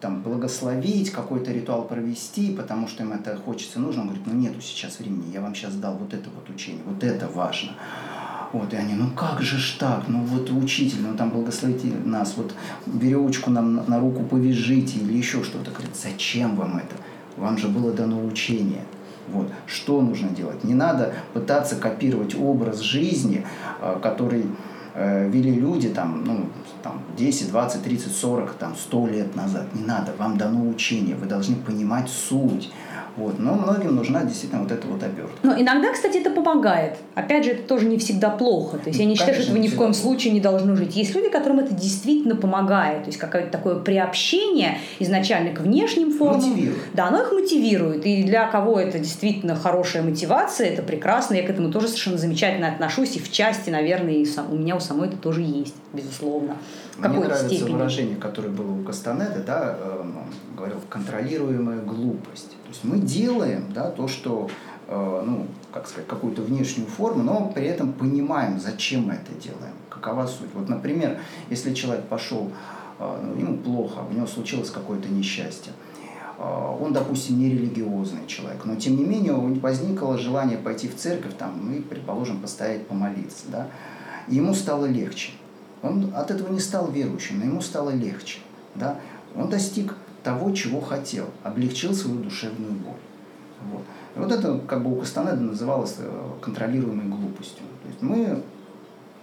там, благословить, какой-то ритуал провести, потому что им это хочется, нужно. Он говорит, ну нету сейчас времени, я вам сейчас дал вот это вот учение, вот это важно. Вот, и они, ну как же ж так, ну вот учитель, ну там благословите нас, вот веревочку нам на, на руку повяжите или еще что-то. Говорит, зачем вам это? Вам же было дано учение. Вот. Что нужно делать? Не надо пытаться копировать образ жизни, э, который э, вели люди там, ну, там 10, 20, 30, 40, там 100 лет назад. Не надо, вам дано учение, вы должны понимать суть. Вот. Но многим нужна действительно вот эта вот обертка.
Но иногда, кстати, это помогает. Опять же, это тоже не всегда плохо. То есть я не Конечно, считаю, что этого ни в коем случае не должно жить. Есть люди, которым это действительно помогает. То есть какое-то такое приобщение изначально к внешним формам.
Мотивирует.
Да, оно их мотивирует. И для кого это действительно хорошая мотивация, это прекрасно. Я к этому тоже совершенно замечательно отношусь. И в части, наверное, и у меня у самой это тоже есть, безусловно.
Мне нравится степени. выражение, которое было у Кастанеда, да, э, он говорил, контролируемая глупость. То есть мы делаем да, то, что, э, ну, как сказать, какую-то внешнюю форму, но при этом понимаем, зачем мы это делаем, какова суть. Вот, например, если человек пошел, э, ну, ему плохо, у него случилось какое-то несчастье, он, допустим, не религиозный человек, но тем не менее возникло желание пойти в церковь, там, и, предположим, постоять, помолиться, да, и ему стало легче. Он от этого не стал верующим, но ему стало легче. Да? Он достиг того, чего хотел, облегчил свою душевную боль. Вот. И вот это как бы у Кастанеда называлось э, контролируемой глупостью. То есть мы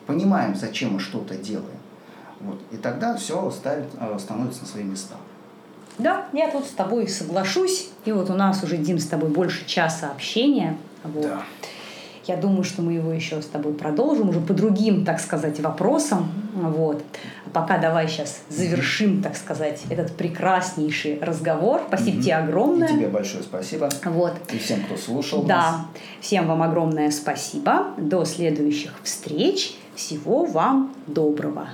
понимаем, зачем мы что-то делаем. Вот. И тогда все ставит, э, становится на свои места.
Да, я тут с тобой соглашусь. И вот у нас уже, Дим, с тобой больше часа общения. Вот.
Да.
Я думаю, что мы его еще с тобой продолжим уже по другим, так сказать, вопросам. Вот. А пока давай сейчас завершим, так сказать, этот прекраснейший разговор. Спасибо mm-hmm. тебе огромное.
И тебе большое спасибо.
Вот.
И всем, кто слушал
да.
нас.
Всем вам огромное спасибо. До следующих встреч. Всего вам доброго.